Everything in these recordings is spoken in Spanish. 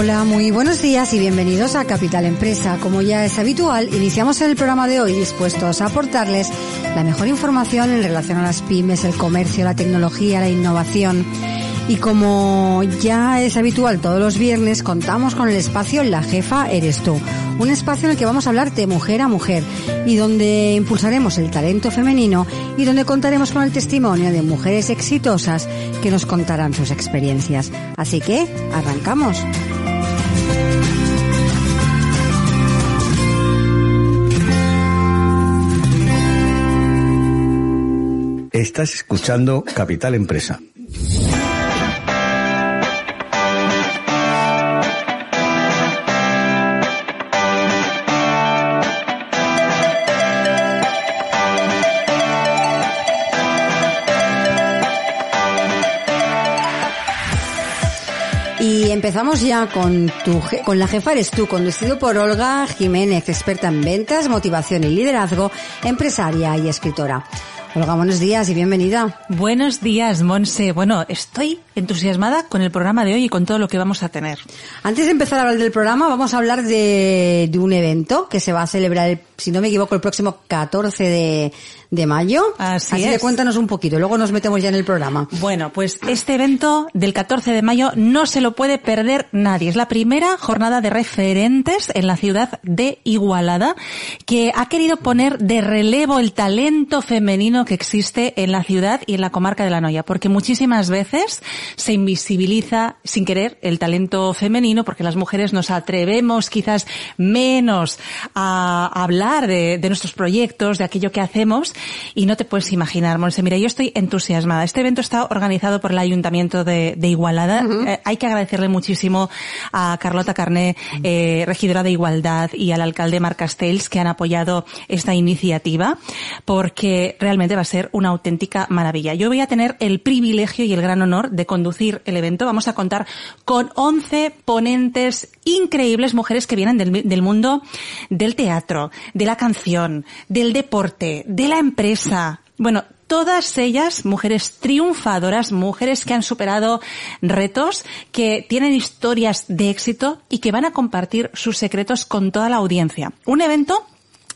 Hola, muy buenos días y bienvenidos a Capital Empresa. Como ya es habitual, iniciamos el programa de hoy dispuestos a aportarles la mejor información en relación a las pymes, el comercio, la tecnología, la innovación. Y como ya es habitual todos los viernes, contamos con el espacio La Jefa Eres tú. Un espacio en el que vamos a hablar de mujer a mujer y donde impulsaremos el talento femenino y donde contaremos con el testimonio de mujeres exitosas que nos contarán sus experiencias. Así que, arrancamos. Estás escuchando Capital Empresa. Y empezamos ya con tu con la jefa eres tú, conducido por Olga Jiménez, experta en ventas, motivación y liderazgo, empresaria y escritora. Olga, buenos días y bienvenida. Buenos días, Monse. Bueno, estoy entusiasmada con el programa de hoy y con todo lo que vamos a tener. Antes de empezar a hablar del programa, vamos a hablar de, de un evento que se va a celebrar, el- si no me equivoco, el próximo 14 de, de mayo. Así que es. cuéntanos un poquito, luego nos metemos ya en el programa. Bueno, pues este evento del 14 de mayo no se lo puede perder nadie. Es la primera jornada de referentes en la ciudad de Igualada que ha querido poner de relevo el talento femenino que existe en la ciudad y en la comarca de la Noya, porque muchísimas veces se invisibiliza sin querer el talento femenino porque las mujeres nos atrevemos quizás menos a hablar de, de nuestros proyectos, de aquello que hacemos y no te puedes imaginar, Monse. Mira, yo estoy entusiasmada. Este evento está organizado por el Ayuntamiento de, de Igualada. Eh, hay que agradecerle muchísimo a Carlota Carné, eh, regidora de Igualdad, y al alcalde Marc Castells que han apoyado esta iniciativa porque realmente va a ser una auténtica maravilla. Yo voy a tener el privilegio y el gran honor de conducir el evento. Vamos a contar con 11 ponentes increíbles, mujeres que vienen del, del mundo del teatro, de la canción, del deporte, de la empresa. Bueno, todas ellas mujeres triunfadoras, mujeres que han superado retos, que tienen historias de éxito y que van a compartir sus secretos con toda la audiencia. Un evento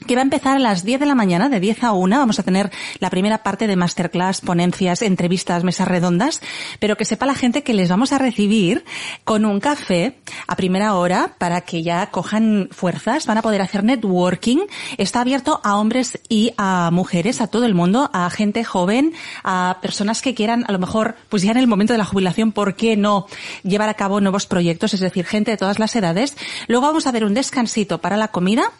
que va a empezar a las 10 de la mañana, de 10 a 1. Vamos a tener la primera parte de masterclass, ponencias, entrevistas, mesas redondas, pero que sepa la gente que les vamos a recibir con un café a primera hora para que ya cojan fuerzas, van a poder hacer networking. Está abierto a hombres y a mujeres, a todo el mundo, a gente joven, a personas que quieran, a lo mejor, pues ya en el momento de la jubilación, ¿por qué no llevar a cabo nuevos proyectos? Es decir, gente de todas las edades. Luego vamos a ver un descansito para la comida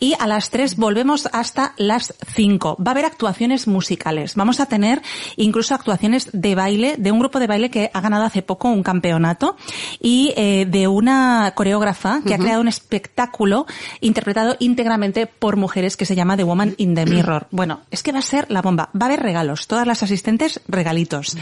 y a las 3 volvemos hasta las 5. Va a haber actuaciones musicales. Vamos a tener incluso actuaciones de baile, de un grupo de baile que ha ganado hace poco un campeonato y eh, de una coreógrafa que ha creado un espectáculo interpretado íntegramente por mujeres que se llama The Woman in the Mirror. Bueno, es que va a ser la bomba. Va a haber regalos. Todas las asistentes, regalitos.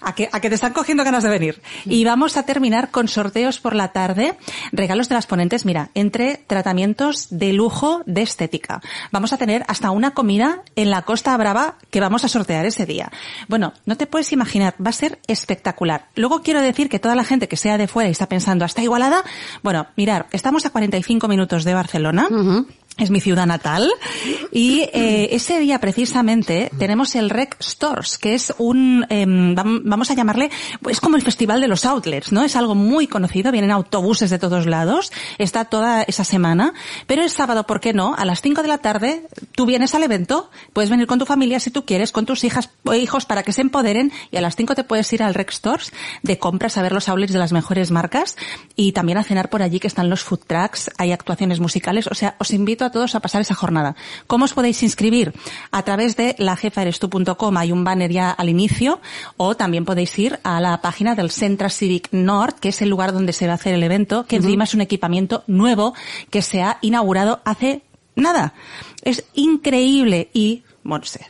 A que, a que te están cogiendo ganas de venir. Y vamos a terminar con sorteos por la tarde. Regalos de las ponentes, mira, entre tratamientos de lujo de estética. Vamos a tener hasta una comida en la Costa Brava que vamos a sortear ese día. Bueno, no te puedes imaginar, va a ser espectacular. Luego quiero decir que toda la gente que sea de fuera y está pensando, ¿hasta Igualada? Bueno, mirar, estamos a 45 minutos de Barcelona. Es mi ciudad natal. Y eh, ese día precisamente tenemos el Rec Stores, que es un, em, vamos a llamarle, es como el festival de los outlets, ¿no? Es algo muy conocido, vienen autobuses de todos lados, está toda esa semana, pero el sábado, ¿por qué no? A las 5 de la tarde, tú vienes al evento, puedes venir con tu familia si tú quieres, con tus hijas o hijos para que se empoderen, y a las 5 te puedes ir al Rec Stores de compras a ver los outlets de las mejores marcas, y también a cenar por allí que están los food trucks, hay actuaciones musicales, o sea, os invito a todos a pasar esa jornada. ¿Cómo os podéis inscribir? A través de lajefaerestu.com hay un banner ya al inicio o también podéis ir a la página del Centra Civic North, que es el lugar donde se va a hacer el evento, que encima es un equipamiento nuevo que se ha inaugurado hace nada. Es increíble y, bueno, sé,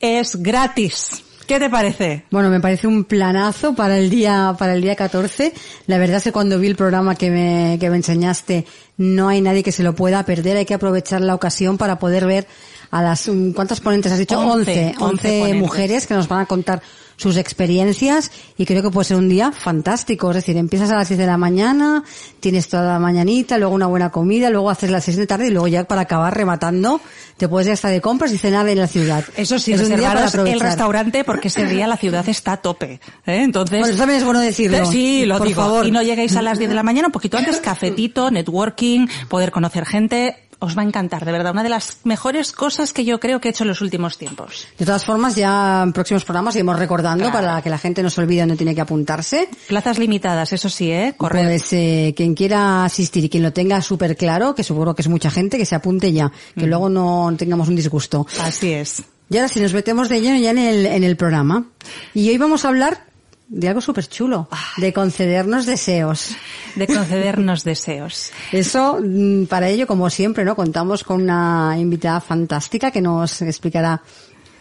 es gratis. ¿Qué te parece? Bueno, me parece un planazo para el día, para el día 14. La verdad es que cuando vi el programa que me, que me enseñaste, no hay nadie que se lo pueda perder. Hay que aprovechar la ocasión para poder ver a las, ¿cuántas ponentes has dicho? 11, 11, mujeres que nos van a contar sus experiencias y creo que puede ser un día fantástico. Es decir, empiezas a las 6 de la mañana, tienes toda la mañanita, luego una buena comida, luego haces las 6 de tarde y luego ya para acabar rematando te puedes ir hasta de compras y cenar en la ciudad. Eso sí, es un día para el restaurante porque ese día la ciudad está a tope. ¿eh? Entonces, bueno, también es bueno decirlo. Sí, lo por Favor. Y no lleguéis a las 10 de la mañana, un poquito antes, cafetito, networking, poder conocer gente os va a encantar, de verdad. Una de las mejores cosas que yo creo que he hecho en los últimos tiempos. De todas formas, ya en próximos programas iremos recordando para que la gente no se olvide dónde tiene que apuntarse. Plazas limitadas, eso sí, ¿eh? Correcto. Pues eh, quien quiera asistir y quien lo tenga súper claro, que seguro que es mucha gente, que se apunte ya, que mm. luego no tengamos un disgusto. Así es. Y ahora si nos metemos de lleno ya en el, en el programa. Y hoy vamos a hablar de algo súper chulo, de concedernos deseos. De concedernos deseos. Eso, mm, para ello, como siempre, ¿no? Contamos con una invitada fantástica que nos explicará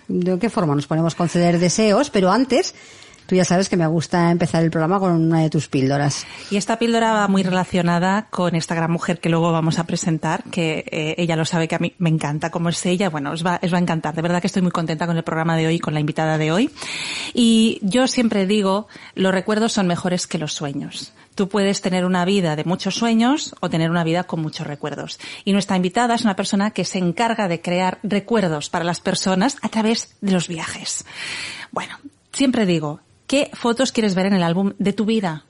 de qué forma nos ponemos a conceder deseos, pero antes Tú ya sabes que me gusta empezar el programa con una de tus píldoras. Y esta píldora va muy relacionada con esta gran mujer que luego vamos a presentar, que eh, ella lo sabe que a mí me encanta como es ella. Bueno, os va, os va a encantar. De verdad que estoy muy contenta con el programa de hoy, con la invitada de hoy. Y yo siempre digo, los recuerdos son mejores que los sueños. Tú puedes tener una vida de muchos sueños o tener una vida con muchos recuerdos. Y nuestra invitada es una persona que se encarga de crear recuerdos para las personas a través de los viajes. Bueno, siempre digo, ¿Qué fotos quieres ver en el álbum de tu vida?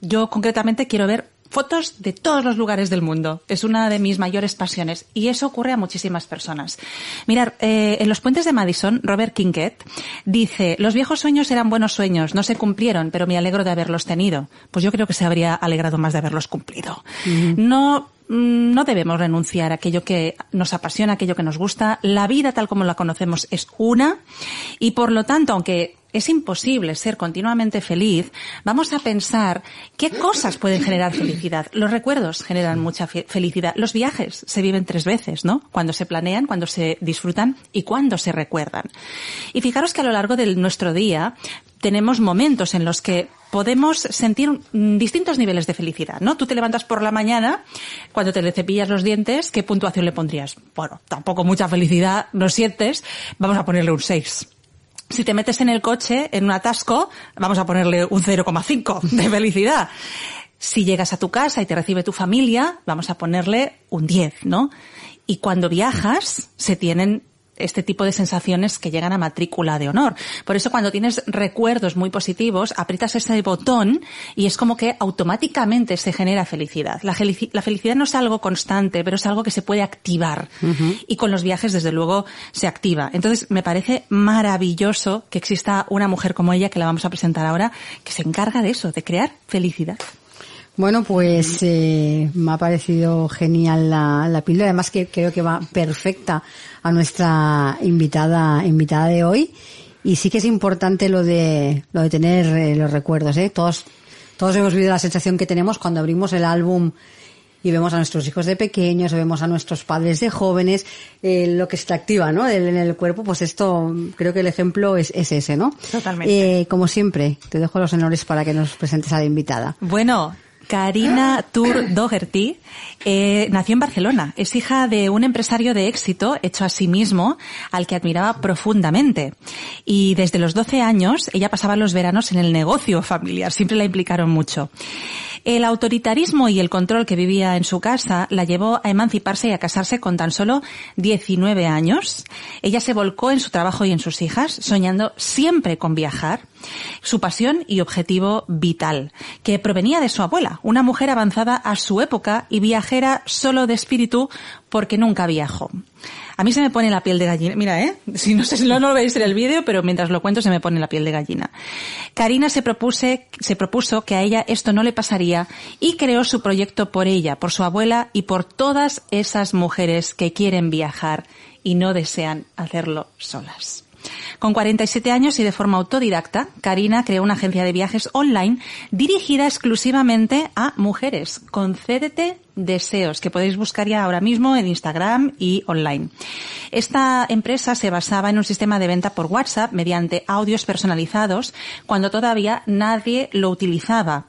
Yo concretamente quiero ver fotos de todos los lugares del mundo. Es una de mis mayores pasiones y eso ocurre a muchísimas personas. Mirar, eh, en los puentes de Madison, Robert Kinket dice, los viejos sueños eran buenos sueños, no se cumplieron, pero me alegro de haberlos tenido. Pues yo creo que se habría alegrado más de haberlos cumplido. No no debemos renunciar a aquello que nos apasiona, aquello que nos gusta. La vida tal como la conocemos es una y por lo tanto, aunque es imposible ser continuamente feliz, vamos a pensar qué cosas pueden generar felicidad. Los recuerdos generan mucha felicidad. Los viajes se viven tres veces, ¿no? Cuando se planean, cuando se disfrutan y cuando se recuerdan. Y fijaros que a lo largo de nuestro día tenemos momentos en los que podemos sentir distintos niveles de felicidad, ¿no? Tú te levantas por la mañana, cuando te le cepillas los dientes, ¿qué puntuación le pondrías? Bueno, tampoco mucha felicidad, no sientes, vamos a ponerle un 6 si te metes en el coche, en un atasco, vamos a ponerle un 0,5 de felicidad. Si llegas a tu casa y te recibe tu familia, vamos a ponerle un 10, ¿no? Y cuando viajas, se tienen este tipo de sensaciones que llegan a matrícula de honor. Por eso cuando tienes recuerdos muy positivos, aprietas ese botón y es como que automáticamente se genera felicidad. La, felicidad no es algo constante, pero es algo que se puede activar. Y con los viajes, desde luego, se activa. Entonces, me parece maravilloso que exista una mujer como ella, que la vamos a presentar ahora, que se encarga de eso, de crear felicidad. Bueno, pues eh, me ha parecido genial la, la píldora, además que creo que va perfecta a nuestra invitada invitada de hoy. Y sí que es importante lo de lo de tener eh, los recuerdos, ¿eh? Todos todos hemos vivido la sensación que tenemos cuando abrimos el álbum y vemos a nuestros hijos de pequeños, o vemos a nuestros padres de jóvenes, eh, lo que se activa, ¿no? En el cuerpo, pues esto, creo que el ejemplo es, es ese, ¿no? Totalmente. Eh, como siempre, te dejo los honores para que nos presentes a la invitada. Bueno, Karina Tour Doherty eh, nació en Barcelona. Es hija de un empresario de éxito hecho a sí mismo, al que admiraba profundamente. Y desde los 12 años ella pasaba los veranos en el negocio familiar. Siempre la implicaron mucho. El autoritarismo y el control que vivía en su casa la llevó a emanciparse y a casarse con tan solo 19 años. Ella se volcó en su trabajo y en sus hijas, soñando siempre con viajar, su pasión y objetivo vital, que provenía de su abuela, una mujer avanzada a su época y viajera solo de espíritu porque nunca viajó. A mí se me pone la piel de gallina. Mira, ¿eh? Si no sé si no, lo veis en el vídeo, pero mientras lo cuento se me pone la piel de gallina. Karina se propuso que a ella esto no le pasaría y creó su proyecto por ella, por su abuela y por todas esas mujeres que quieren viajar y no desean hacerlo solas. Con 47 años y de forma autodidacta, Karina creó una agencia de viajes online dirigida exclusivamente a mujeres. Concédete deseos que podéis buscar ya ahora mismo en Instagram y online. Esta empresa se basaba en un sistema de venta por WhatsApp mediante audios personalizados cuando todavía nadie lo utilizaba.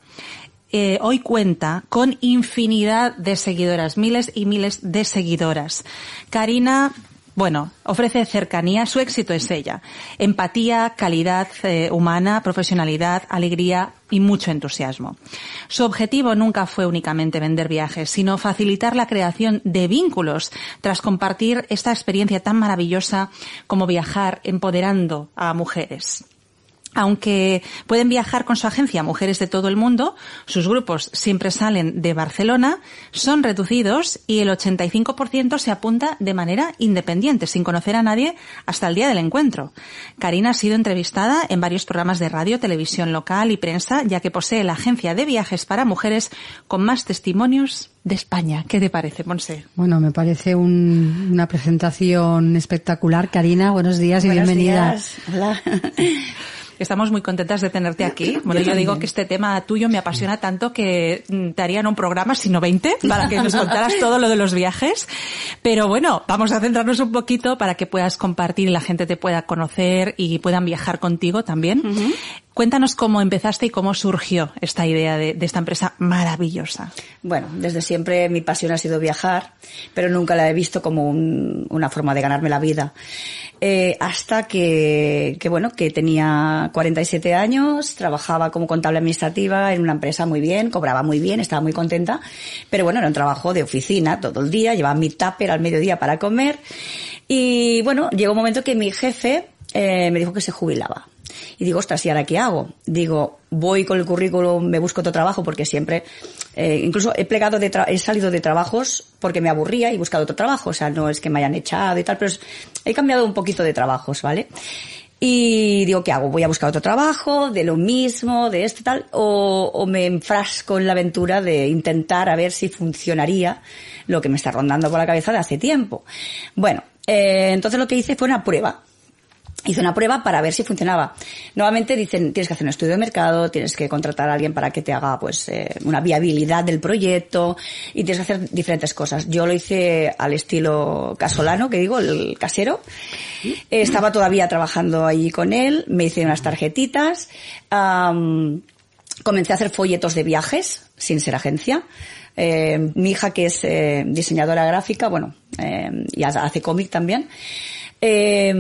Eh, hoy cuenta con infinidad de seguidoras, miles y miles de seguidoras. Karina bueno, ofrece cercanía, su éxito es ella. Empatía, calidad eh, humana, profesionalidad, alegría y mucho entusiasmo. Su objetivo nunca fue únicamente vender viajes, sino facilitar la creación de vínculos tras compartir esta experiencia tan maravillosa como viajar empoderando a mujeres. Aunque pueden viajar con su agencia mujeres de todo el mundo, sus grupos siempre salen de Barcelona, son reducidos y el 85% se apunta de manera independiente, sin conocer a nadie, hasta el día del encuentro. Karina ha sido entrevistada en varios programas de radio, televisión local y prensa, ya que posee la agencia de viajes para mujeres con más testimonios de España. ¿Qué te parece, Monse? Bueno, me parece una presentación espectacular. Karina, buenos días y bienvenida. Días. Hola. Estamos muy contentas de tenerte aquí. Bueno, yo digo que este tema tuyo me apasiona tanto que mm, te harían un programa, sino 20, para que nos contaras todo lo de los viajes. Pero bueno, vamos a centrarnos un poquito para que puedas compartir y la gente te pueda conocer y puedan viajar contigo también. Cuéntanos cómo empezaste y cómo surgió esta idea de, esta empresa maravillosa. Bueno, desde siempre mi pasión ha sido viajar, pero nunca la he visto como una forma de ganarme la vida. Eh, hasta que, bueno, que tenía 47 años, trabajaba como contable administrativa en una empresa muy bien, cobraba muy bien, estaba muy contenta, pero bueno, era un trabajo de oficina todo el día, llevaba mi tupper al mediodía para comer y bueno, llegó un momento que mi jefe eh, me dijo que se jubilaba. Y digo, ostras, ¿y ahora qué hago? Digo, voy con el currículum, me busco otro trabajo porque siempre, eh, incluso he plegado de he salido de trabajos porque me aburría y he buscado otro trabajo. O sea, no es que me hayan echado y tal, pero he cambiado un poquito de trabajos, ¿vale? Y digo, ¿qué hago? ¿Voy a buscar otro trabajo de lo mismo, de este tal? O, o me enfrasco en la aventura de intentar a ver si funcionaría lo que me está rondando por la cabeza de hace tiempo. Bueno, eh, entonces lo que hice fue una prueba hice una prueba para ver si funcionaba. Nuevamente dicen, tienes que hacer un estudio de mercado, tienes que contratar a alguien para que te haga pues eh, una viabilidad del proyecto y tienes que hacer diferentes cosas. Yo lo hice al estilo casolano, que digo, el casero. estaba todavía trabajando allí con él, me hice unas tarjetitas, comencé a hacer folletos de viajes sin ser agencia. Eh, mi hija que es eh, diseñadora gráfica, bueno, y hace cómic también, eh,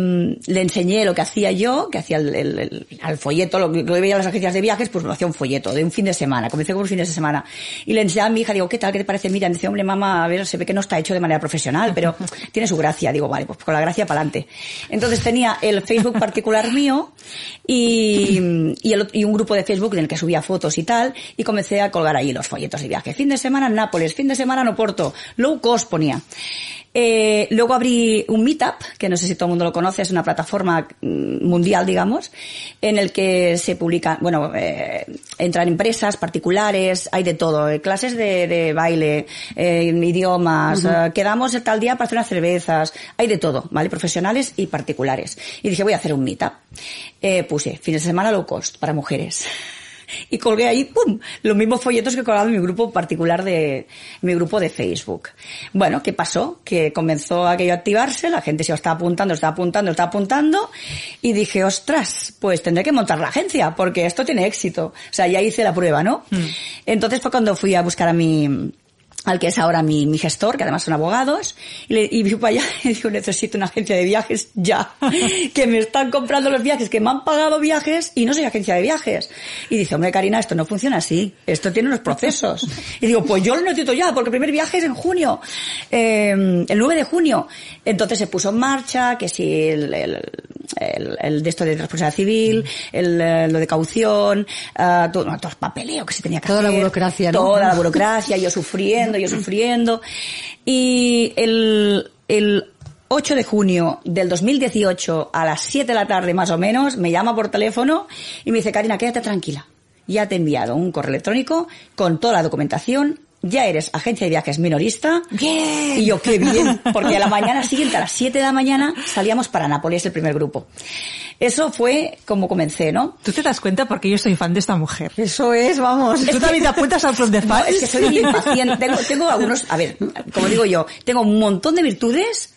le enseñé lo que hacía yo, que hacía el, el, el folleto, lo que veía en las agencias de viajes, pues lo hacía un folleto de un fin de semana. Comencé con un fin de semana. Y le enseñaba a mi hija, digo, ¿qué tal? ¿Qué te parece? Mira, dice, hombre, mamá, a ver, se ve que no está hecho de manera profesional, pero tiene su gracia. Digo, vale, pues con la gracia para adelante. Entonces tenía el Facebook particular mío y, y, el, y, un grupo de Facebook en el que subía fotos y tal, y comencé a colgar ahí los folletos de viaje. Fin de semana en Nápoles, fin de semana en Oporto, low cost ponía. Eh, luego abrí un Meetup, que no sé si todo el mundo lo conoce, es una plataforma mm, mundial, digamos, en el que se publica, bueno, eh, entran empresas particulares, hay de todo, eh, clases de, de baile, idiomas, uh quedamos tal día para hacer unas cervezas, hay de todo, ¿vale? Profesionales y particulares. Y dije, voy a hacer un Meetup. puse, fines de semana low cost para mujeres y colgué ahí, ¡pum!, los mismos folletos que he colgado en mi grupo particular de, mi grupo de Facebook. Bueno, ¿qué pasó? Que comenzó aquello a activarse, la gente se lo estaba apuntando, estaba apuntando, estaba apuntando, y dije, ostras, pues tendré que montar la agencia, porque esto tiene éxito. O sea, ya hice la prueba, ¿no? Mm. Entonces fue cuando fui a buscar a mi, al que es ahora mi, mi gestor, que además son abogados, y, le, y para allá y digo, necesito una agencia de viajes ya, que me están comprando los viajes, que me han pagado viajes y no soy agencia de viajes. Y dice, hombre, Karina, esto no funciona así, esto tiene unos procesos. Y digo, pues yo lo necesito ya, porque el primer viaje es en junio, eh, el 9 de junio. Entonces se puso en marcha, que si el, el, el, el de esto de responsabilidad civil, el, eh, lo de caución, uh, todo, no, todo el papeleo que se tenía que Toda la hacer. burocracia, ¿no? Toda la burocracia, yo sufriendo, yo sufriendo. Y el, el 8 de junio del 2018 a las 7 de la tarde más o menos, me llama por teléfono y me dice, Karina, quédate tranquila. Ya te he enviado un correo electrónico con toda la documentación. Ya eres agencia de viajes minorista. Bien. Y yo, qué bien. Porque a la mañana siguiente, a las 7 de la mañana, salíamos para Nápoles, el primer grupo. Eso fue como comencé, ¿no? ¿Tú te das cuenta porque yo soy fan de esta mujer? Eso es, vamos. ¿Tú también te apuntas al club de No, fans? es que soy impaciente. Tengo, tengo algunos, a ver, como digo yo, tengo un montón de virtudes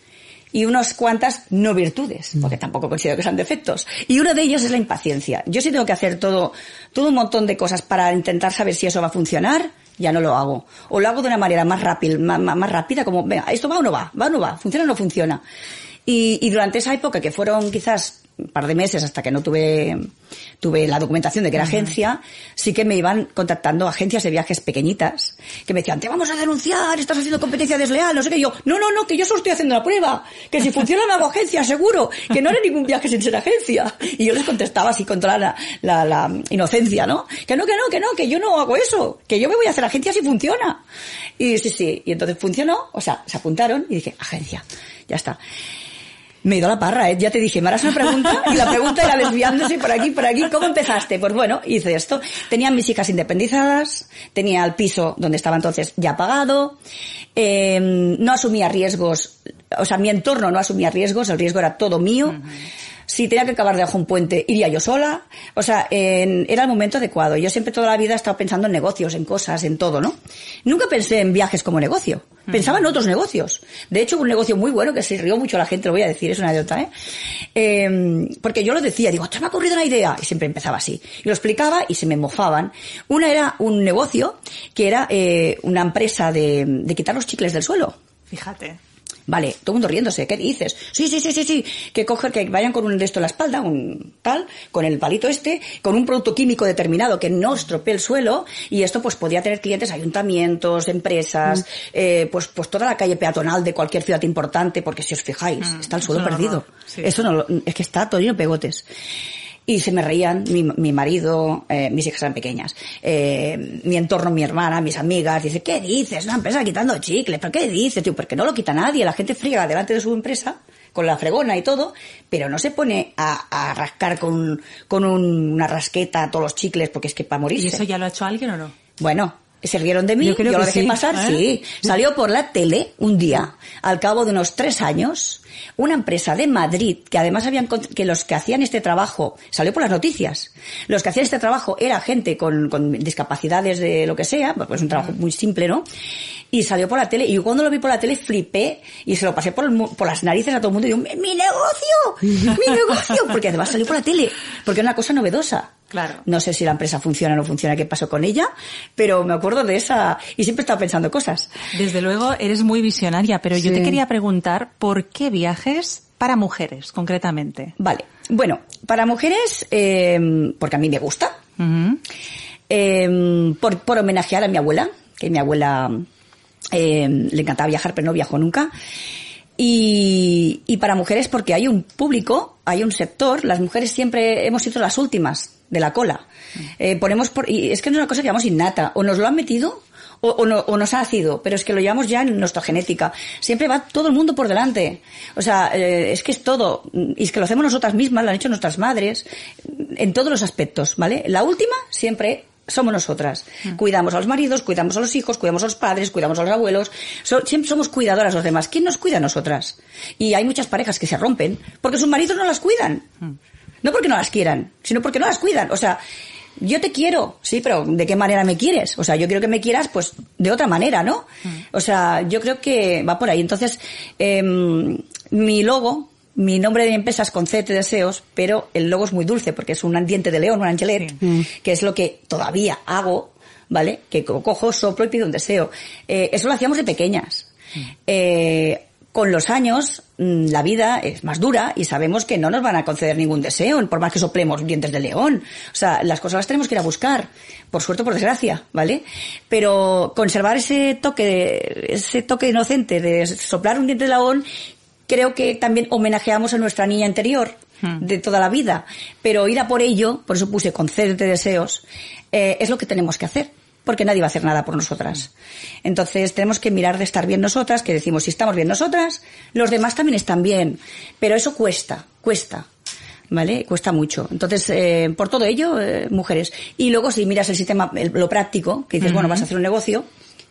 y unas cuantas no virtudes, porque tampoco considero que sean defectos. Y uno de ellos es la impaciencia. Yo sí tengo que hacer todo, todo un montón de cosas para intentar saber si eso va a funcionar, ya no lo hago. O lo hago de una manera más rápida, más, más, más rápida, como, venga, ¿esto va o no va? ¿Va o no va? ¿Funciona o no funciona? Y, y durante esa época, que fueron quizás un par de meses hasta que no tuve, tuve la documentación de que era agencia, sí que me iban contactando agencias de viajes pequeñitas, que me decían, te vamos a denunciar, estás haciendo competencia desleal, no sé qué. Yo, no, no, no, que yo solo estoy haciendo la prueba, que si funciona me hago agencia, seguro, que no haré ningún viaje sin ser agencia. Y yo les contestaba así con toda la, la, la inocencia, ¿no? Que no, que no, que no, que yo no hago eso, que yo me voy a hacer agencia si funciona. Y sí, sí, y entonces funcionó, o sea, se apuntaron y dije, agencia, ya está. Me he ido a la parra, ¿eh? ya te dije, me harás una pregunta y la pregunta era desviándose por aquí, por aquí. ¿Cómo empezaste? Pues bueno, hice esto. Tenían mis hijas independizadas, tenía el piso donde estaba entonces ya pagado, eh, no asumía riesgos, o sea, mi entorno no asumía riesgos, el riesgo era todo mío. Si tenía que acabar debajo de un puente, iría yo sola. O sea, en- era el momento adecuado. Yo siempre toda la vida he estado pensando en negocios, en cosas, en todo, ¿no? Nunca pensé en viajes como negocio. Pensaba en otros negocios. De hecho, un negocio muy bueno que se rió mucho la gente, lo voy a decir, es una anécdota, ¿eh? Eh, porque yo lo decía, digo, te me ha ocurrido una idea. Y siempre empezaba así. Y lo explicaba y se me mofaban. Una era un negocio que era eh, una empresa de, de quitar los chicles del suelo. Fíjate. Vale, todo el mundo riéndose, ¿qué dices? Sí, sí, sí, sí, sí, que coger, que vayan con un de esto en la espalda, un tal, con el palito este, con un producto químico determinado que no estropee el suelo, y esto pues podía tener clientes, ayuntamientos, empresas, eh, pues, pues toda la calle peatonal de cualquier ciudad importante, porque si os fijáis, está el suelo es perdido. sí. Eso no, lo- es que está todo lleno de pegotes. Y se me reían mi, mi marido, eh, mis hijas eran pequeñas, eh, mi entorno, mi hermana, mis amigas. Dice, ¿qué dices? Una empresa quitando chicles. ¿Pero qué dices? Tío, porque no lo quita nadie. La gente friega delante de su empresa con la fregona y todo, pero no se pone a, a rascar con, con un- una rasqueta todos los chicles porque es que para morirse. ¿Y eso ya lo ha hecho alguien o no? Bueno, se rieron de mí, Yo yo, lo dejé sí, pasar, ¿eh? sí. Salió por la tele un día, al cabo de unos tres años, una empresa de Madrid, que además habían, que los que hacían este trabajo, salió por las noticias, los que hacían este trabajo era gente con, con discapacidades de lo que sea, pues es un trabajo muy simple, ¿no? Y salió por la tele, y yo cuando lo vi por la tele flipé, y se lo pasé por, el por las narices a todo el mundo, y digo, ¡mi negocio! ¡Mi negocio! Porque además salió por la tele, porque era una cosa novedosa. Claro. No sé si la empresa funciona o no funciona, qué pasó con ella, pero me acuerdo de esa y siempre estaba pensando cosas. Desde luego eres muy visionaria, pero yo te quería preguntar por qué viajes para mujeres, concretamente. Vale, bueno, para mujeres, eh, porque a mí me gusta, eh, por, por homenajear a mi abuela, que mi abuela eh, le encantaba viajar, pero no viajó nunca. Y, y para mujeres porque hay un público, hay un sector, las mujeres siempre hemos sido las últimas de la cola. Eh, ponemos por, y es que no es una cosa que llamamos innata, o nos lo han metido o, no- o nos ha nacido, pero es que lo llevamos ya en nuestra genética. Siempre va todo el mundo por delante. O sea, eh, es que es todo. Y es que lo hacemos nosotras mismas, lo han hecho nuestras madres, en todos los aspectos, ¿vale? La última siempre somos nosotras. Cuidamos a los maridos, cuidamos a los hijos, cuidamos a los padres, cuidamos a los abuelos. So- siempre somos cuidadoras los demás. ¿Quién nos cuida a nosotras? Y hay muchas parejas que se rompen porque sus maridos no las cuidan. No porque no las quieran, sino porque no las cuidan. O sea, yo te quiero, sí, pero ¿de qué manera me quieres? O sea, yo quiero que me quieras, pues, de otra manera, ¿no? O sea, yo creo que va por ahí. Entonces, em, mi logo, mi nombre de mi empresa es Concete Deseos, pero el logo es muy dulce porque es un diente de león, un angelet, que es lo que todavía hago ¿vale? Que co- cojo, soplo y pido un deseo. Eh, eso lo hacíamos de pequeñas. Eh, con los años, mm, la vida es más dura y sabemos que no nos van a conceder ningún deseo, por más que soplemos dientes de león. O sea, las cosas las tenemos que ir a buscar, por suerte o por desgracia, ¿vale? Pero conservar ese toque, ese toque inocente de soplar un diente de león, creo que también homenajeamos a nuestra niña interior de toda la vida. Pero ir a por ello, por eso puse concédete deseos, eh, es lo que tenemos que hacer porque nadie va a hacer nada por nosotras. Entonces tenemos que mirar de estar bien nosotras, que decimos, si estamos bien nosotras, los demás también están bien. Pero eso cuesta, cuesta. ¿Vale? Cuesta mucho. Entonces, eh, por todo ello, eh, mujeres. Y luego, si miras el sistema, el- lo práctico, que dices, bueno, vas a hacer un negocio,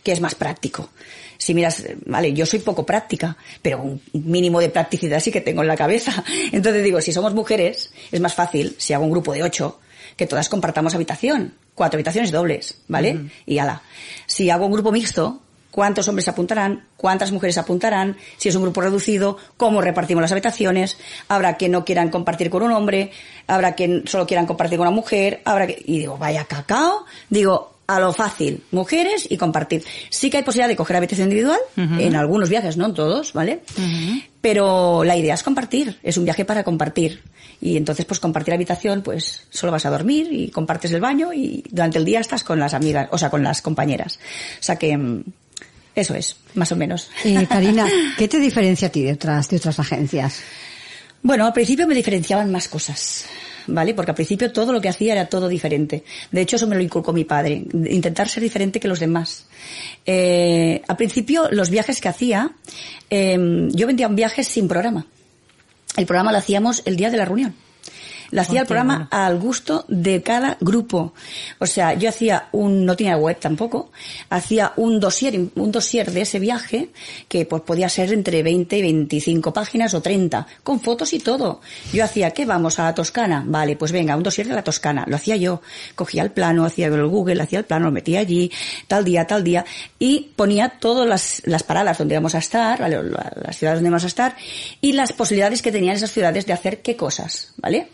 que es más práctico. Si miras, vale, yo soy poco práctica, pero un mínimo de practicidad sí que tengo en la cabeza. Entonces digo, si somos mujeres, es más fácil, si hago un grupo de ocho, que todas compartamos habitación. Cuatro habitaciones dobles, ¿vale? Y ala. Si hago un grupo mixto, ¿cuántos hombres apuntarán? ¿Cuántas mujeres apuntarán? Si es un grupo reducido, ¿cómo repartimos las habitaciones? Habrá que no quieran compartir con un hombre, habrá que solo quieran compartir con una mujer, habrá que... Y digo, vaya cacao. Digo, a lo fácil, mujeres y compartir. Sí que hay posibilidad de coger habitación individual, en algunos viajes, no en todos, ¿vale? Pero la idea es compartir, es un viaje para compartir. Y entonces, pues compartir habitación, pues solo vas a dormir y compartes el baño y durante el día estás con las amigas, o sea, con las compañeras. O sea que mm, eso es, más o menos. Eh, Karina, ¿qué te diferencia a ti de otras, de otras agencias? Bueno, al principio me diferenciaban más cosas, ¿vale? Porque al principio todo lo que hacía era todo diferente. De hecho, eso me lo inculcó mi padre, intentar ser diferente que los demás. Eh, al principio, los viajes que hacía, eh, yo vendía un viaje sin programa. El programa lo hacíamos el día de la reunión. Lo hacía el programa bueno. al gusto de cada grupo. O sea, yo hacía un, no tenía web tampoco, hacía un dossier, un dossier de ese viaje que pues podía ser entre 20 y 25 páginas o 30, con fotos y todo. Yo hacía, ¿qué vamos a la Toscana? Vale, pues venga, un dossier de la Toscana. Lo hacía yo. Cogía el plano, hacía el Google, hacía el plano, lo metía allí, tal día, tal día, y ponía todas las, las paradas donde íbamos a estar, ¿vale? La- las ciudades donde íbamos a estar, y las posibilidades que tenían esas ciudades de hacer qué cosas, ¿vale?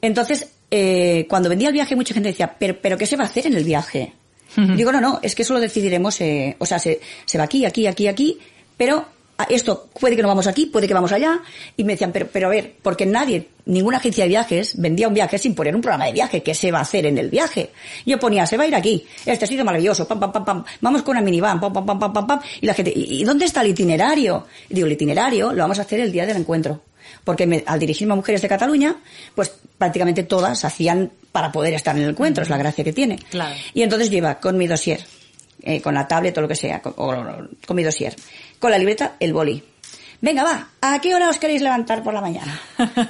Entonces, eh, cuando vendía el viaje, mucha gente decía, pero, pero ¿qué se va a hacer en el viaje? Digo, no, no, es que eso lo decidiremos, eh, o sea, se, se va aquí, aquí, aquí, aquí, pero a- esto puede que no vamos aquí, puede que vamos allá, y me decían, pero, pero a ver, porque nadie, ninguna agencia de viajes vendía un viaje sin poner un programa de viaje, ¿qué se va a hacer en el viaje? Yo ponía, se va a ir aquí, este sitio maravilloso, pam, pam, pam, pam, vamos con una minivan, pam, pam, pam, pam, pam, pam, y la gente, ¿y y dónde está el itinerario? Y digo, el itinerario lo vamos a hacer el día del encuentro porque me- al dirigirme a mujeres de Cataluña, pues prácticamente todas hacían para poder estar en el encuentro, es la gracia que tiene. Claro. Y entonces iba con mi dossier, eh, con la tablet o lo que sea, con, o- con mi dossier, con la libreta, el boli. Venga, va, ¿a qué hora os queréis levantar por la mañana?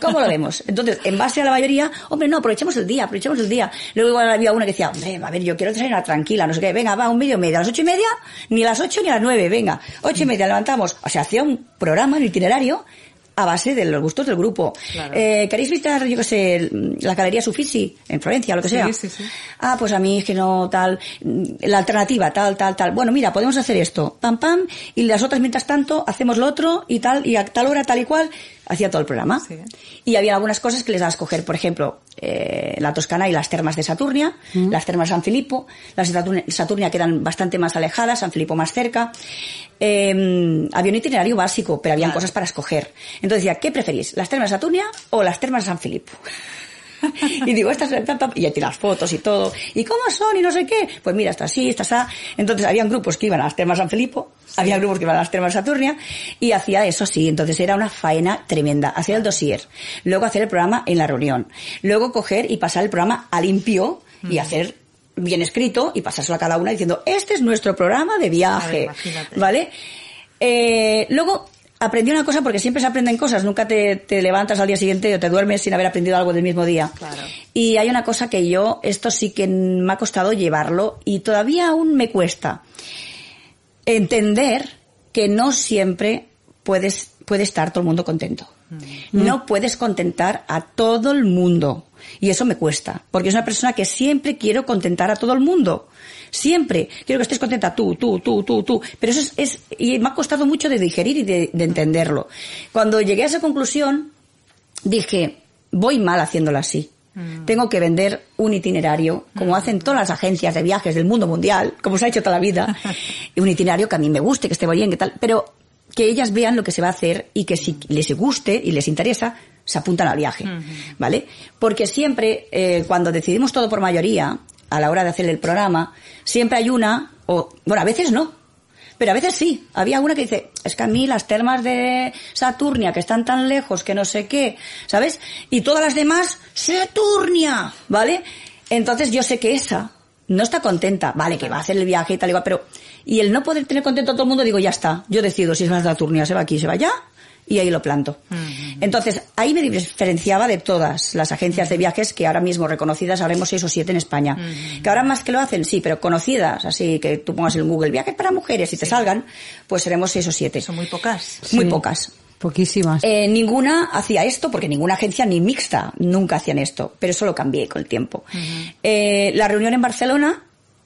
¿Cómo lo vemos? Entonces, en base a la mayoría, hombre, no, aprovechemos el día, aprovechemos el día. Luego había una que decía, hombre, a ver, yo quiero desayunar tranquila, no sé qué, venga, va, un medio media, a las ocho y media, ni a las ocho ni a las nueve, venga, ocho y media levantamos. O sea, hacía un programa, un itinerario, a base de los gustos del grupo. Claro. Eh, ¿Queréis visitar, yo qué sé, la Galería Sufisi en Florencia, lo que sea? sí, sí. Ah, pues a mí es que no, tal, la alternativa, tal, tal, tal. Bueno, mira, podemos hacer esto, pam, pam, y las otras mientras tanto hacemos lo otro y tal, y a tal hora, tal y cual, hacía todo el programa. Sí. Y había algunas cosas que les das a escoger, por ejemplo, eh, la Toscana y las termas de Saturnia, las termas de San Filippo, las de Saturnia, quedan bastante más alejadas, San Filippo más cerca. Eh, había un itinerario básico, pero habían cosas para escoger. Entonces decía, ¿qué preferís? ¿Las termas de Saturnia o las termas de San Filippo? y digo, estas, ta, ta, y tiene las fotos y todo. ¿Y cómo son? Y no sé qué. Pues mira, está así, está así. Entonces habían grupos que iban a las termas San Filipo, había grupos que iban a las termas Saturnia, y hacía eso sí. Entonces era una faena tremenda. Hacer el dossier, luego hacer el programa en la reunión, luego coger y pasar el programa a limpio y hacer bien escrito y pasárselo a cada una diciendo, este es nuestro programa de viaje. ¿Vale? Eh, luego aprendí una cosa porque siempre se aprenden cosas, nunca te, te levantas al día siguiente o te duermes sin haber aprendido algo del mismo día. Claro. Y hay una cosa que yo, esto sí que me ha costado llevarlo y todavía aún me cuesta. Entender que no siempre puedes, puede estar todo el mundo contento. No puedes contentar a todo el mundo. Y eso me cuesta, porque es una persona que siempre quiero contentar a todo el mundo. Siempre. Quiero que estés contenta tú, tú, tú, tú, tú. Pero eso es, es y me ha costado mucho de digerir y de, de entenderlo. Cuando llegué a esa conclusión, dije, voy mal haciéndolo así. Tengo que vender un itinerario, como hacen todas las agencias de viajes del mundo mundial, como se ha hecho toda la vida. un itinerario que a mí me guste, que esté bien, que tal, pero que ellas vean lo que se va a hacer y que si les guste y les interesa, se apuntan al viaje, ¿vale? Porque siempre, eh, cuando decidimos todo por mayoría, a la hora de hacer el programa, siempre hay una, o, bueno, a veces no, pero a veces sí. Había una que dice, es que a mí las termas de Saturnia, que están tan lejos, que no sé qué, ¿sabes? Y todas las demás, Saturnia, ¿vale? Entonces yo sé que esa no está contenta, vale, que va a hacer el viaje y tal, igual, pero, y el no poder tener contento a todo el mundo, digo, ya está, yo decido si es más Saturnia, se va aquí, se va allá, y ahí lo planto. Entonces, ahí me diferenciaba de todas las agencias de viajes que ahora mismo reconocidas, habremos seis o siete en España. Que ahora más que lo hacen, sí, pero conocidas, así que tú pongas en Google viajes para mujeres y te salgan, pues seremos seis o siete. Son muy pocas. Muy pocas. Poquísimas. Eh, ninguna hacía esto, porque ninguna agencia ni mixta nunca hacían esto, pero eso lo cambié con el tiempo. Eh, la reunión en Barcelona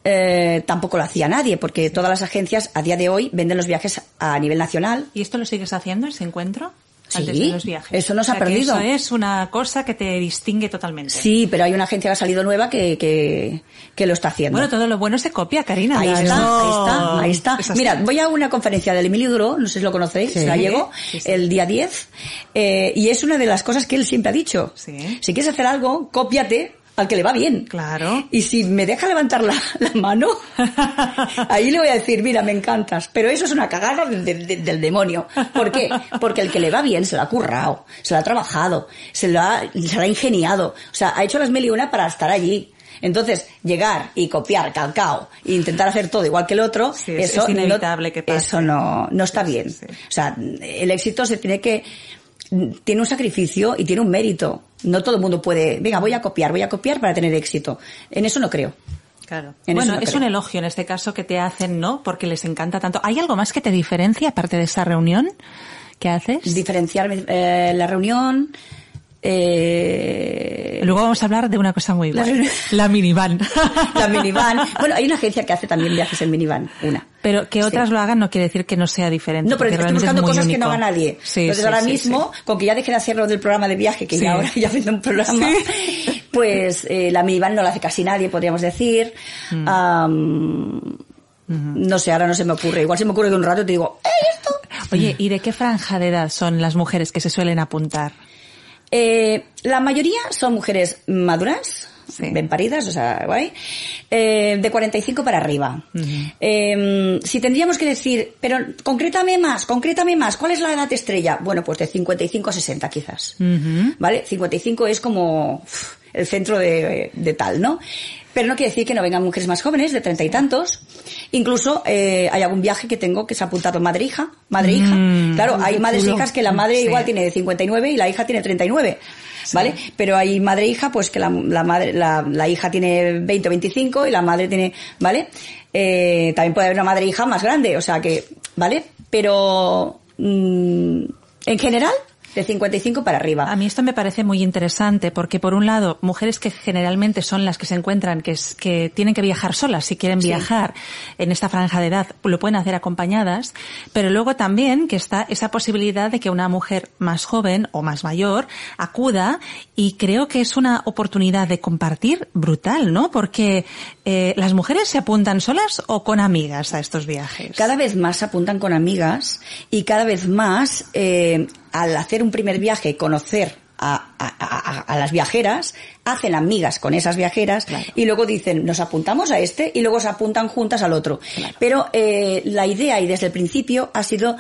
eh, tampoco lo hacía nadie, porque todas las agencias a día de hoy venden los viajes a nivel nacional. ¿Y esto lo sigues haciendo, ese encuentro? Sí, Antes de los viajes. eso no se O ha sea, perdido. Eso es una cosa que te distingue totalmente. Sí, pero hay una agencia que ha salido nueva que, que, que lo está haciendo. Bueno, todo lo bueno se copia, Karina. Ahí está, ahí está, ahí está. Mira, voy a una conferencia del Emilio Duro, no sé si lo conocéis, Sí. gallego, Sí, sí. el día 10, eh, y es una de las cosas que él siempre ha dicho. Si quieres hacer algo, cópiate al que le va bien. Claro. Y si me deja levantar la, la mano, ahí le voy a decir, mira, me encantas. Pero eso es una cagada de- de- de- del demonio. ¿Por qué? Porque el que le va bien se lo ha currado, se lo ha trabajado, se lo ha, se lo ha ingeniado. O sea, ha hecho las mil y una para estar allí. Entonces, llegar y copiar calcao e intentar hacer todo igual que el otro, Sí, eso es inevitable no, que pase. Eso no, no está bien. sí. O sea, el éxito se tiene que, tiene un sacrificio y tiene un mérito. No todo el mundo puede, venga, voy a copiar, voy a copiar para tener éxito. En eso no creo. Claro. En bueno, no es creo. un elogio en este caso que te hacen, ¿no? Porque les encanta tanto. ¿Hay algo más que te diferencia aparte de esa reunión que haces? Diferenciar eh, la reunión, eh, Luego vamos a hablar de una cosa muy reunión- La minivan. la minivan. Bueno, hay una agencia que hace también viajes en minivan, una. Pero que Sí. otras lo hagan no quiere decir que no sea diferente. No, pero estoy es buscando cosas que no haga nadie. Sí, Entonces sí, ahora mismo, con que ya deje de hacerlo del programa de viaje, que ya ahora ya vende un programa, pues eh, la minivan no la hace casi nadie, podríamos decir. Mm. No sé, ahora no se me ocurre. Igual se me ocurre de un rato y te digo, ¡eh, esto! Oye, ¿y de qué franja de edad son las mujeres que se suelen apuntar? Eh, la mayoría son mujeres maduras, Sí. bien paridas, o sea, guay, eh, de 45 para arriba. Eh, si tendríamos que decir, pero concrétame más, concrétame más, ¿cuál es la edad estrella? Bueno, pues de 55 a 60 quizás. ¿Vale? 55 es como uf, el centro de, de tal, ¿no? Pero no quiere decir que no vengan mujeres más jóvenes, de treinta y tantos. Incluso eh, hay algún viaje que tengo que se ha apuntado madre-hija, madre-hija. Mm, claro, hay madres e hijas que la madre Sí. igual tiene 59 y la hija tiene 39. ¿Vale? Pero hay madre e hija, pues que la, la madre, la, la hija tiene 20 o 25 y la madre tiene, ¿vale? Eh, también puede haber una madre e hija más grande, o sea que, ¿vale? Pero, mm, en general, de 55 para arriba. A mí esto me parece muy interesante porque por un lado, mujeres que generalmente son las que se encuentran, que, es, que tienen que viajar solas si quieren Sí. viajar en esta franja de edad, lo pueden hacer acompañadas, pero luego también que está esa posibilidad de que una mujer más joven o más mayor acuda y creo que es una oportunidad de compartir brutal, ¿no? Porque eh, las mujeres se apuntan solas o con amigas a estos viajes. Cada vez más se apuntan con amigas y cada vez más, eh, al hacer un primer viaje y conocer a, a- a- a las viajeras, hacen amigas con esas viajeras y luego dicen, nos apuntamos a este y luego se apuntan juntas al otro. Pero eh, la idea y desde el principio ha sido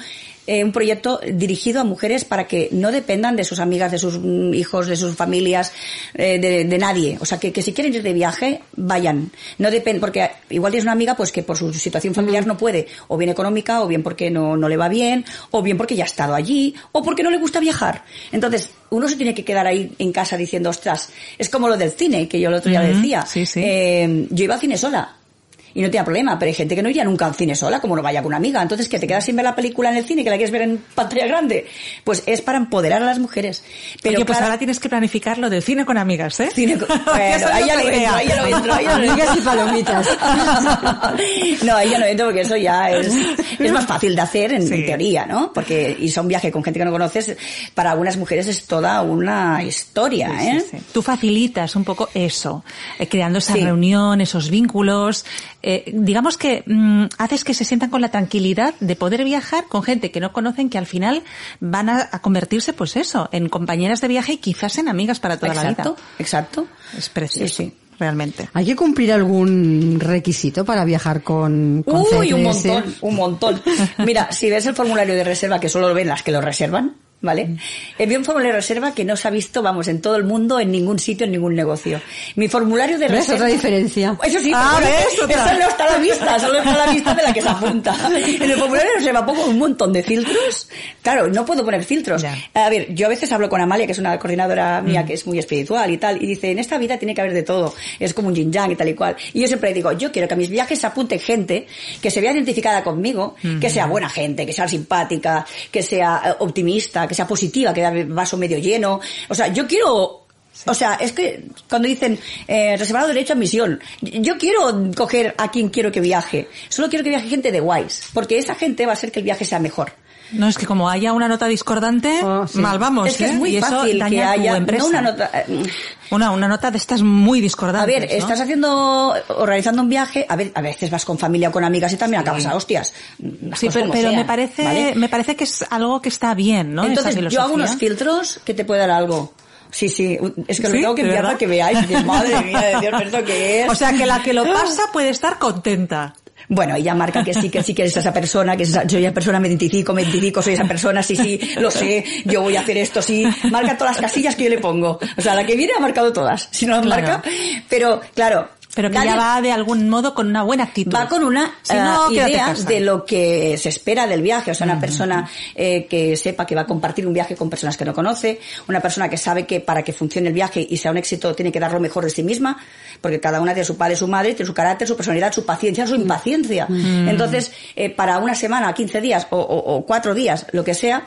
eh, un proyecto dirigido a mujeres para que no dependan de sus amigas, de sus mm, hijos, de sus familias, eh, de, de nadie. O sea, que, que si quieren ir de viaje, vayan. No depende, porque igual tienes una amiga pues que por su situación familiar no puede, o bien económica, o bien porque no, no le va bien, o bien porque ya ha estado allí, o porque no le gusta viajar. Entonces, uno se tiene que quedar ahí en casa diciendo, ostras, es como lo del cine, que yo el otro día decía. sí, sí. Eh, yo iba al cine sola. Y no tiene problema, pero hay gente que no iría nunca al cine sola, como no vaya con una amiga. Entonces, que te quedas sin ver la película en el cine, que la quieres ver en pantalla grande, pues es para empoderar a las mujeres. Pero Oye, pues ahora tienes que planificar lo del cine con amigas, ¿eh? Cine con- Bueno, ahí ya no entro, ahí ya no entro, ahí ya no. Amigas y palomitas. no, ahí ya no entro porque eso ya es, es más fácil de hacer en, Sí. teoría, ¿no? Porque irse a un viaje con gente que no conoces, para algunas mujeres es toda una historia, Sí, ¿eh? sí. Tú facilitas un poco eso, eh, creando esa reunión, esos vínculos. Eh, digamos que mm, haces que se sientan con la tranquilidad de poder viajar con gente que no conocen, que al final van a, a convertirse, pues eso, en compañeras de viaje y quizás en amigas para toda Exacto, la vida. exacto. Es precioso, Sí, sí. realmente. ¿Hay que cumplir algún requisito para viajar con, con Uy, un montón, un montón. Mira, si ves el formulario de reserva, que solo lo ven las que lo reservan, ¿vale? Envié un formulario de reserva que no se ha visto, vamos, en todo el mundo, en ningún sitio, en ningún negocio. Mi formulario de ¿Ves reserva... otra diferencia? Eso sí, Ah, esa no está a la vista, solo está a la vista de la que se apunta. En el formulario de reserva pongo un montón de filtros. Claro, no puedo poner filtros. Ya. A ver, yo a veces hablo con Amalia, que es una coordinadora mía que es muy espiritual y tal, y dice, en esta vida tiene que haber de todo. Es como un yin yang y tal y cual. Y yo siempre digo, yo quiero que a mis viajes se apunte gente que se vea identificada conmigo, que sea buena gente, que sea simpática, que sea eh, optimista, que sea positiva, que da el vaso medio lleno. O sea, yo quiero o sea, es que cuando dicen eh, reservado derecho a admisión, yo quiero coger a quien quiero que viaje. Solo quiero que viaje gente de guays, porque esa gente va a hacer que el viaje sea mejor. No, es que como haya una nota discordante, Oh, sí. mal vamos, es que ¿eh? es muy y eso fácil daña que tu haya empresa. no una nota. Una, una nota de estas muy discordantes, A ver, ¿no? estás haciendo o realizando un viaje, a, ver, a veces vas con familia o con amigas y también acabas a hostias. Sí, pero, pero me parece, ¿vale? me parece que es algo que está bien, ¿no? Entonces, yo hago unos filtros que te puede dar algo. Sí, sí, es que lo ¿Sí? tengo que ¿De enviar para que veáis. Dices, madre mía, de Dios, ¿esto qué es? O sea, que la que lo pasa puede estar contenta. Bueno, ella marca que sí, que sí que es esa persona, que es esa, soy esa persona, me identifico, me identifico, soy esa persona, sí, sí, lo sé, yo voy a hacer esto, sí. Marca todas las casillas que yo le pongo. O sea, la que viene ha marcado todas, si no las Claro. marca. Pero, claro. Pero que nadie- ya va de algún modo con una buena actitud. va con una Si no, eh, idea de lo que se espera del viaje. O sea, una persona eh, que sepa que va a compartir un viaje con personas que no conoce, una persona que sabe que para que funcione el viaje y sea un éxito tiene que dar lo mejor de sí misma, porque cada una tiene su padre, su madre, tiene su carácter, su personalidad, su paciencia, su impaciencia. Entonces, eh, para una semana, 15 días o, o- o cuatro días, lo que sea,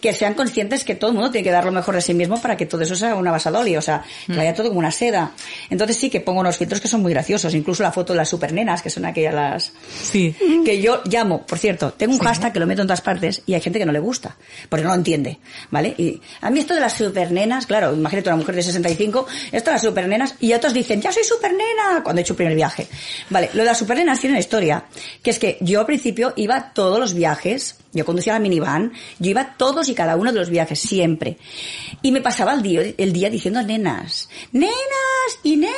que sean conscientes que todo el mundo tiene que dar lo mejor de sí mismo para que todo eso sea una basadoli, o sea, que vaya todo como una seda. Entonces sí que pongo unos filtros que son muy graciosos, incluso la foto de las supernenas, que son aquellas las Sí. que yo llamo, por cierto, tengo un hashtag que lo meto en todas partes y hay gente que no le gusta, porque no lo entiende, ¿vale? Y a mí esto de las supernenas, claro, imagínate una mujer de 65, esto de las supernenas, y otros dicen, ya soy supernena, cuando he hecho el primer viaje. Vale, lo de las supernenas tiene una historia, que es que yo al principio iba a todos los viajes, yo conducía la minivan, yo iba a todos y cada uno de los viajes, siempre. Y me pasaba el día, el día diciendo nenas, nenas y nenas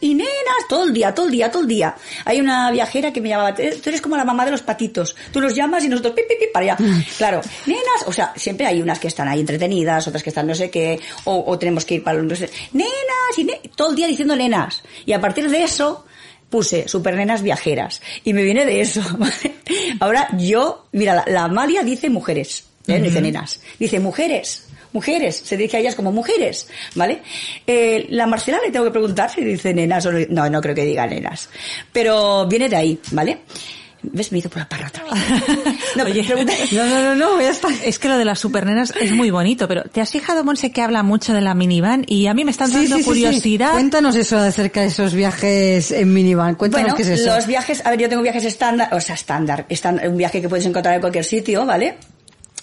y nenas, todo el día, todo el día, todo el día. Hay una viajera que me llamaba, tú eres como la mamá de los patitos, tú los llamas y nosotros pip, pip, pip, para allá. Claro, nenas, o sea, siempre hay unas que están ahí entretenidas, otras que están no sé qué, o, o tenemos que ir para los... Nenas y ne- todo el día diciendo nenas. Y a partir de eso, puse supernenas viajeras. Y me viene de eso. ¿vale? Ahora yo, mira, la, la Amalia dice mujeres, ¿eh? no dice nenas, dice mujeres. Mujeres, se dice a ellas como mujeres, ¿vale? Eh, la Marcela le tengo que preguntar si dice nenas o no. No, no creo que diga nenas. Pero viene de ahí, ¿vale? ¿Ves? Me he ido por la parra otra vez. No, Oye, No, no, no, no, ya está. Es que lo de las supernenas es muy bonito, pero ¿te has fijado, Monse, que habla mucho de la minivan? Y a mí me está Sí, dando sí, sí, sí. curiosidad. Cuéntanos eso acerca de esos viajes en minivan. Cuéntanos Bueno, qué es eso. los viajes, a ver, yo tengo viajes estándar, o sea, estándar, están, un viaje que puedes encontrar en cualquier sitio, ¿vale?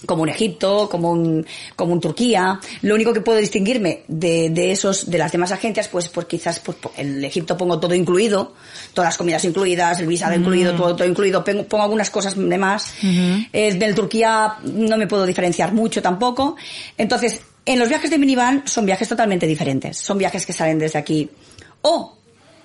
Como un Egipto, como un, como un Turquía. Lo único que puedo distinguirme de, de esos, de las demás agencias, pues, pues quizás, pues, en el Egipto pongo todo incluido, todas las comidas incluidas, el visado incluido, todo, todo incluido, pongo, pongo algunas cosas de más. Eh, del Turquía no me puedo diferenciar mucho tampoco. Entonces, en los viajes de minivan son viajes totalmente diferentes. Son viajes que salen desde aquí. O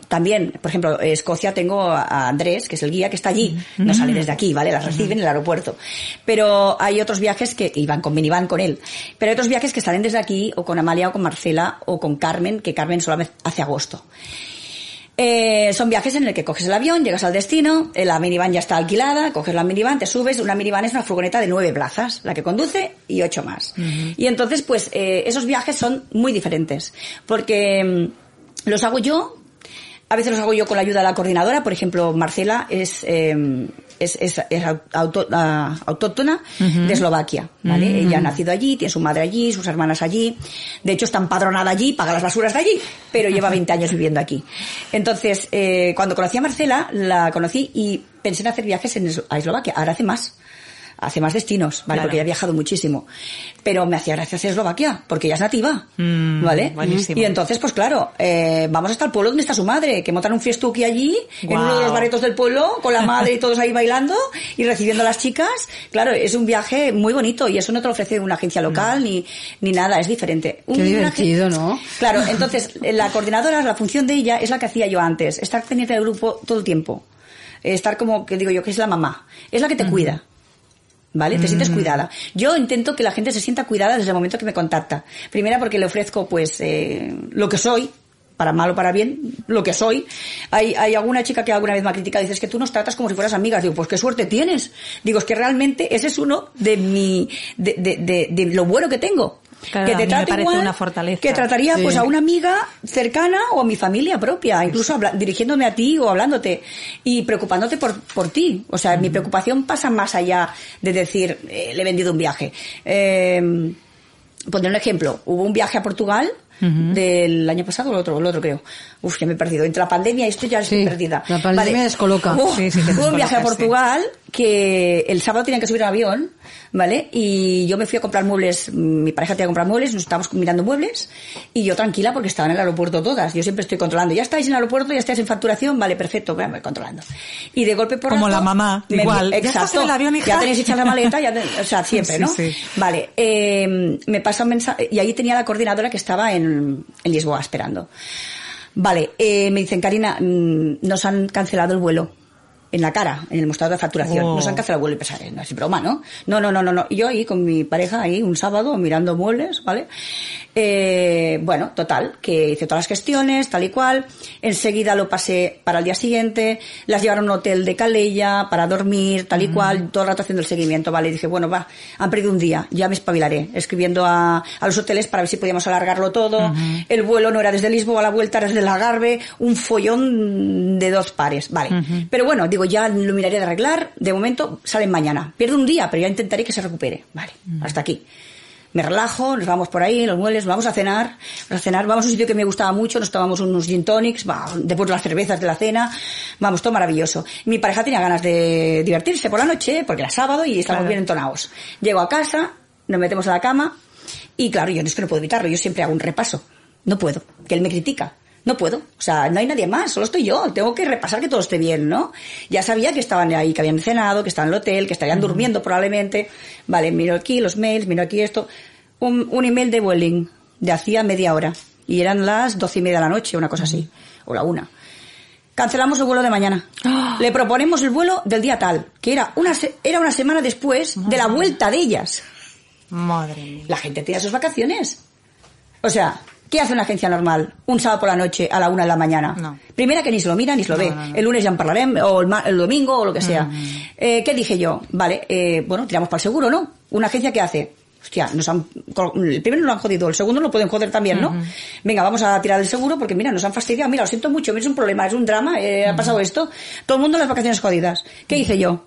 también, por ejemplo, Escocia tengo a Andrés, que es el guía, que está allí. No sale desde aquí, ¿vale? Las reciben en el aeropuerto. Pero hay otros viajes que iban con minivan con él. Pero hay otros viajes que salen desde aquí, o con Amalia, o con Marcela, o con Carmen, que Carmen solamente hace agosto. Eh, son viajes en el que coges el avión, llegas al destino, eh, la minivan ya está alquilada, coges la minivan, te subes, una minivan es una furgoneta de nueve plazas, la que conduce y ocho más. Y entonces, pues, eh, esos viajes son muy diferentes, porque mm, los hago yo, A veces los hago yo con la ayuda de la coordinadora, por ejemplo, Marcela es, eh, es, es, es auto- ah, autóctona de Eslovaquia, ¿vale? Ella ha nacido allí, tiene su madre allí, sus hermanas allí, de hecho está empadronada allí, paga las basuras de allí, pero lleva 20 años viviendo aquí. Entonces, eh, cuando conocí a Marcela, la conocí y pensé en hacer viajes en a Eslovaquia, ahora hace más. Hace más destinos, ¿vale? Claro. Porque ella ha viajado muchísimo. Pero me hacía gracia hacer Eslovaquia, porque ella es nativa, Mm, ¿vale? buenísimo. Y entonces, pues claro, eh, vamos hasta el pueblo donde está su madre, que montan un fiestuki allí, en uno de los Guau. baretos del pueblo, con la madre y todos ahí bailando y recibiendo a las chicas. Claro, es un viaje muy bonito y eso no te lo ofrece una agencia local ni, ni nada, es diferente. Un Qué viaje- divertido, ¿no? Claro, entonces la coordinadora, la función de ella es la que hacía yo antes, estar pendiente del grupo todo el tiempo. Estar como, que digo yo, que es la mamá. Es la que te cuida. ¿Vale? Te sientes cuidada. Yo intento que la gente se sienta cuidada desde el momento que me contacta. Primera porque le ofrezco, pues, eh, lo que soy, para mal o para bien, lo que soy. Hay, hay alguna chica que alguna vez me ha criticado, dices que tú nos tratas como si fueras amigas. Digo, pues qué suerte tienes. Digo, es que realmente ese es uno de mi, de, de, de, de lo bueno que tengo. Claro, que te trato igual una fortaleza. que trataría Sí. pues a una amiga cercana o a mi familia propia, incluso habla- dirigiéndome a ti o hablándote y preocupándote por, por ti. O sea, mi preocupación pasa más allá de decir, eh, le he vendido un viaje. Eh, pondré un ejemplo. Hubo un viaje a Portugal del año pasado o el otro, el otro creo. Uf, ya me he perdido. Entre la pandemia y esto ya estoy Sí, perdida. la pandemia descoloca. Uf, Sí, sí que hubo un viaje a. Portugal que el sábado tenían que subir al avión, ¿vale? Y yo me fui a comprar muebles, mi pareja tenía que comprar muebles, nos estábamos mirando muebles, y yo tranquila porque estaba en el aeropuerto todas. Yo siempre estoy controlando. Ya estáis en el aeropuerto, ya estáis en facturación, vale, perfecto, voy a ver controlando. Y de golpe por Como la mamá, me- igual. Ya Exacto. estás en el avión, hija. Ya tenéis hecha la maleta, ya o sea, siempre, Sí, ¿no? sí. Vale, eh, me pasa un mensaje, y ahí tenía la coordinadora que estaba en, en Lisboa esperando. Vale, eh, me dicen, Karina, mm, nos han cancelado el vuelo. En la cara, en el mostrador de facturación. Oh. Nos han cancelado el vuelo y pensar, no es broma, ¿no? No, no, no, no, no. Yo ahí con mi pareja ahí un sábado mirando muebles, ¿vale? Eh, bueno, total, que hice todas las gestiones, tal y cual. Enseguida lo pasé para el día siguiente. Las llevaron a un hotel de Calella para dormir, tal y cual. Todo el rato haciendo el seguimiento, ¿vale? Y dije, bueno, va, han perdido un día, ya me espabilaré. Escribiendo a, a los hoteles para ver si podíamos alargarlo todo. El vuelo no era desde Lisboa a la vuelta, era desde el Algarve. Un follón de dos pares, vale. Pero bueno, digo, ya lo miraré de arreglar. De momento salen mañana. Pierdo un día, pero ya intentaré que se recupere. Vale, hasta aquí me relajo, nos vamos por ahí, los muebles, vamos a cenar, vamos a cenar, vamos a un sitio que me gustaba mucho, nos tomamos unos gin tonics, después de las cervezas de la cena, vamos, todo maravilloso. Mi pareja tenía ganas de divertirse por la noche, porque era sábado y estamos Claro. bien entonados. Llego a casa, nos metemos a la cama, y claro, yo no es que no puedo evitarlo, yo siempre hago un repaso. No puedo, que él me critica. No puedo, o sea, no hay nadie más, solo estoy yo, tengo que repasar que todo esté bien, ¿no? Ya sabía que estaban ahí, que habían cenado, que estaban en el hotel, que estarían durmiendo probablemente. Vale, miro aquí los mails, miro aquí esto. Un, un email de Vueling, de hacía media hora, y eran las doce y media de la noche, una cosa así, o la una. Cancelamos el vuelo de mañana. Le proponemos el vuelo del día tal, que era una, se- era una semana después de la vuelta de ellas. Madre mía. La gente tiene sus vacaciones. O sea, ¿qué hace una agencia normal un sábado por la noche a la una de la mañana? No. Primera que ni se lo mira ni se lo No, ve. no. El lunes ya en parlarem, o el, el domingo, o lo que sea. Eh, ¿Qué dije yo? Vale, eh, bueno, tiramos para el seguro, ¿no? Una agencia que hace... Hostia, nos han, el primero nos lo han jodido, el segundo lo pueden joder también, ¿no? Venga, vamos a tirar el seguro porque mira, nos han fastidiado, mira, lo siento mucho, es un problema, es un drama, eh, ha pasado esto. Todo el mundo en las vacaciones jodidas. ¿Qué hice yo?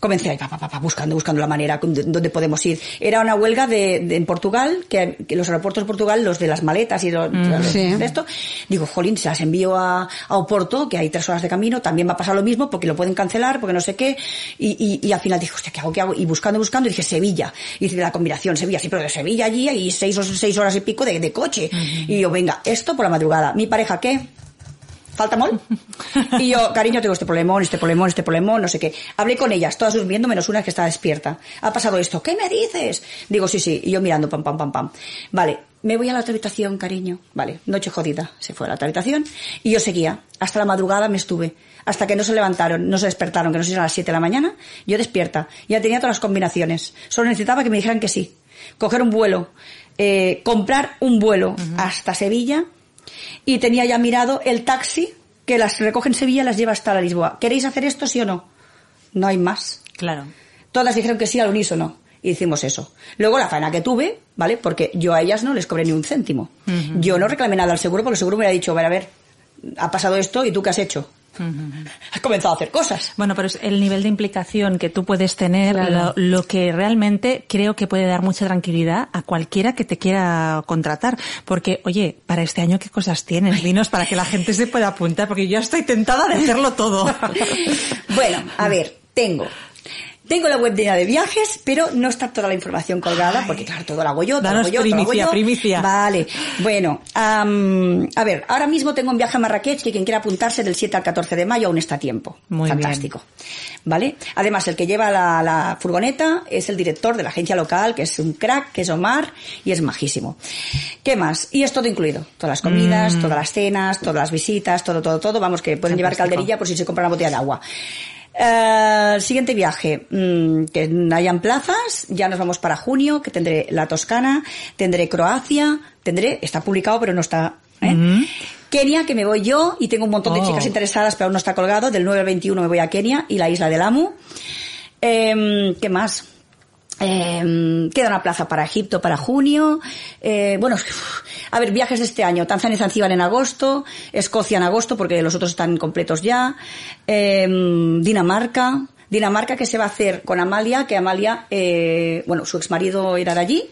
Comencé ahí, pa, pa, pa, pa, buscando, buscando la manera donde podemos ir. Era una huelga de, de- en Portugal, que, que los aeropuertos de Portugal, los de las maletas y los, sí. de esto, digo, jolín, se las envío a, a Oporto, que hay tres horas de camino, también va a pasar lo mismo, porque lo pueden cancelar, porque no sé qué, y, y, y al final dije, hostia, ¿qué hago, qué hago? Y buscando, buscando, dije, Sevilla, y hice la combinación, Sevilla, sí, pero de Sevilla allí hay seis, o seis horas y pico de, de coche, y yo, venga, esto por la madrugada. ¿Mi pareja qué? ¿Falta mol? Y yo, cariño, tengo este problemón, este problemón, este problemón, no sé qué. Hablé con ellas, todas durmiendo, menos una que está despierta. Ha pasado esto, ¿qué me dices? Digo, sí, sí, y yo mirando, pam, pam, pam, pam. Vale, me voy a la otra habitación, cariño. Vale, noche jodida. Se fue a la otra habitación y yo seguía. Hasta la madrugada me estuve. Hasta que no se levantaron, no se despertaron, que no sé si eran las 7 de la mañana, yo despierta. Ya tenía todas las combinaciones. Solo necesitaba que me dijeran que sí. Coger un vuelo, eh, comprar un vuelo hasta Sevilla y tenía ya mirado el taxi que las recoge en Sevilla y las lleva hasta la Lisboa. ¿Queréis hacer esto, sí o no? No hay más. Claro. Todas dijeron que sí al unísono. Y hicimos eso. Luego la faena que tuve, ¿vale? Porque yo a ellas no les cobré ni un céntimo. Yo no reclamé nada al seguro porque el seguro me hubiera dicho, a ver, a ver, ha pasado esto y tú qué has hecho. Has comenzado a hacer cosas. Bueno, pero es el nivel de implicación que tú puedes tener, lo, lo, que realmente creo que puede dar mucha tranquilidad a cualquiera que te quiera contratar. Porque, oye, para este año, ¿qué cosas tienes? Dinos para que la gente se pueda apuntar, porque yo estoy tentada de hacerlo todo. bueno, a ver, tengo tengo la web llena de viajes, pero no está toda la información colgada, porque claro, todo lo hago yo, todo lo hago yo, primicia, todo lo hago yo. primicia. Vale. Bueno, um, a ver, ahora mismo tengo un viaje a Marrakech que quien quiera apuntarse del 7 al 14 de mayo aún está a tiempo. Muy Fantástico. ¿Vale? Además, el que lleva la, la, furgoneta es el director de la agencia local, que es un crack, que es Omar, y es majísimo. ¿Qué más? Y es todo incluido. Todas las comidas, Mm. todas las cenas, todas las visitas, todo, todo, todo. Vamos, que pueden llevar calderilla por si se compran una botella de agua. Eh, siguiente viaje, mm, que hayan plazas, ya nos vamos para junio, que tendré la Toscana, tendré Croacia, tendré, está publicado pero no está, ¿eh? Kenia, que me voy yo, y tengo un montón de Oh. chicas interesadas, pero aún no está colgado, del 9 al 21 me voy a Kenia y la isla del Amu. Em, ¿Qué más? Eh, queda una plaza para Egipto para junio. Eh, bueno, a ver, viajes de este año. Tanzania y Zanzíbar en agosto. Escocia en agosto porque los otros están completos ya. Eh, Dinamarca. Dinamarca que se va a hacer con Amalia, que Amalia, eh, bueno, su exmarido era de allí.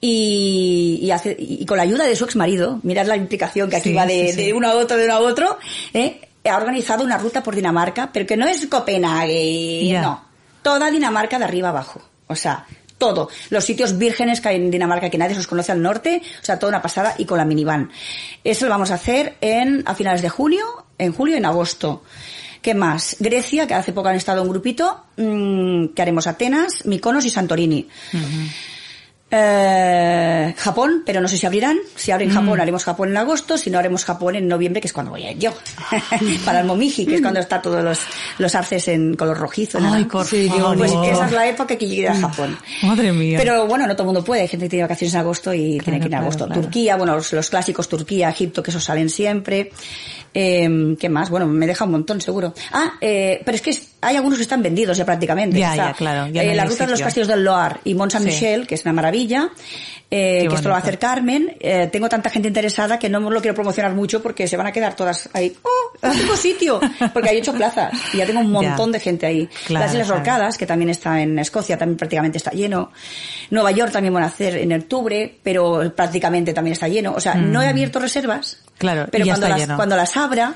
Y, y, hace, y con la ayuda de su exmarido, mirad la implicación que aquí Sí, va de, sí, sí. de uno a otro, de uno a otro, ¿eh? ha organizado una ruta por Dinamarca, pero que no es Copenhague, no. Toda Dinamarca de arriba abajo. O sea, todo. Los sitios vírgenes que hay en Dinamarca que nadie los conoce al norte, o sea, toda una pasada y con la minivan. Eso lo vamos a hacer en, a finales de junio, en julio y en agosto. ¿Qué más? Grecia, que hace poco han estado un grupito, mmm, que haremos Atenas, Mykonos y Santorini. Eh, Japón, pero no sé si abrirán. Si abren Japón, haremos Japón en agosto. Si no, haremos Japón en noviembre, que es cuando voy a ir yo. Para el Momiji, que es cuando está todos los, los arces en color rojizo. Ay, por Sí, favor. Pues esa es la época que llegué a Japón. Madre mía. Pero bueno, no todo el mundo puede. Hay gente que tiene vacaciones en agosto y tiene que ir en claro, agosto. claro. Turquía, bueno, los, los clásicos Turquía, Egipto, que esos salen siempre. Eh, ¿Qué más? Bueno, me deja un montón, seguro. Ah, eh, pero es que es- hay algunos que están vendidos ya prácticamente. Ya, ya, claro, ya no eh, la ruta de los castillos del Loire y Mont Saint Michel, que es una maravilla. Eh, que esto lo va a hacer Carmen. Eh, tengo tanta gente interesada que no lo quiero promocionar mucho porque se van a quedar todas ahí. ¡Oh! No tengo sitio. Porque hay ocho plazas. Y ya tengo un montón de gente ahí. Claro, Las Islas claro. Orcadas, que también está en Escocia, también prácticamente está lleno. Nueva York también van a hacer en octubre, pero prácticamente también está lleno. O sea, no he abierto reservas. Mm. Claro, pero cuando las, lleno. cuando las abra,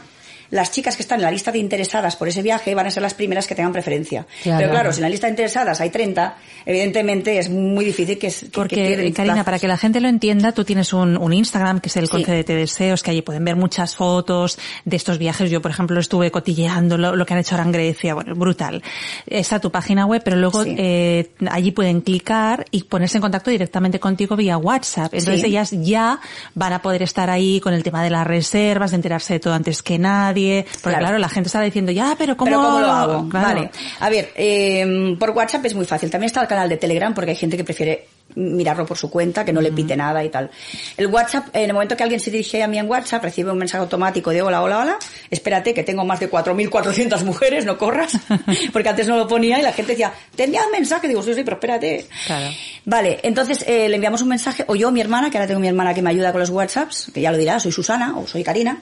las chicas que están en la lista de interesadas por ese viaje van a ser las primeras que tengan preferencia. Claro. Pero claro, si en la lista de interesadas hay 30, evidentemente es muy difícil que, que- que Porque, queden Karina, para que la gente lo entienda, tú tienes un, un Instagram que es el Sí. Concédete Deseos, que allí pueden ver muchas fotos de estos viajes. Yo, por ejemplo, estuve cotilleando lo, lo que han hecho ahora en Grecia. Bueno, brutal. Está tu página web, pero luego Sí. eh, allí pueden clicar y ponerse en contacto directamente contigo vía WhatsApp. Entonces Sí. ellas ya van a poder estar ahí con el tema de las reservas, de enterarse de todo antes que nadie. Porque Claro. claro, la gente está diciendo, ya, pero ¿cómo, Pero ¿cómo lo hago? Claro. Vale. A ver, eh, por WhatsApp es muy fácil. También está el canal de Telegram porque hay gente que prefiere mirarlo por su cuenta, que no le pite nada y tal. El WhatsApp, en el momento que alguien se dirige a mí en WhatsApp, recibe un mensaje automático de hola, hola, hola. Espérate que tengo más de 4.400 mujeres, no corras. Porque antes no lo ponía y la gente decía, te envía un mensaje. Digo, sí, sí, pero espérate. Claro. Vale, entonces eh, le enviamos un mensaje, o yo, mi hermana, que ahora tengo mi hermana que me ayuda con los WhatsApps, que ya lo dirá, soy Susana o soy Karina,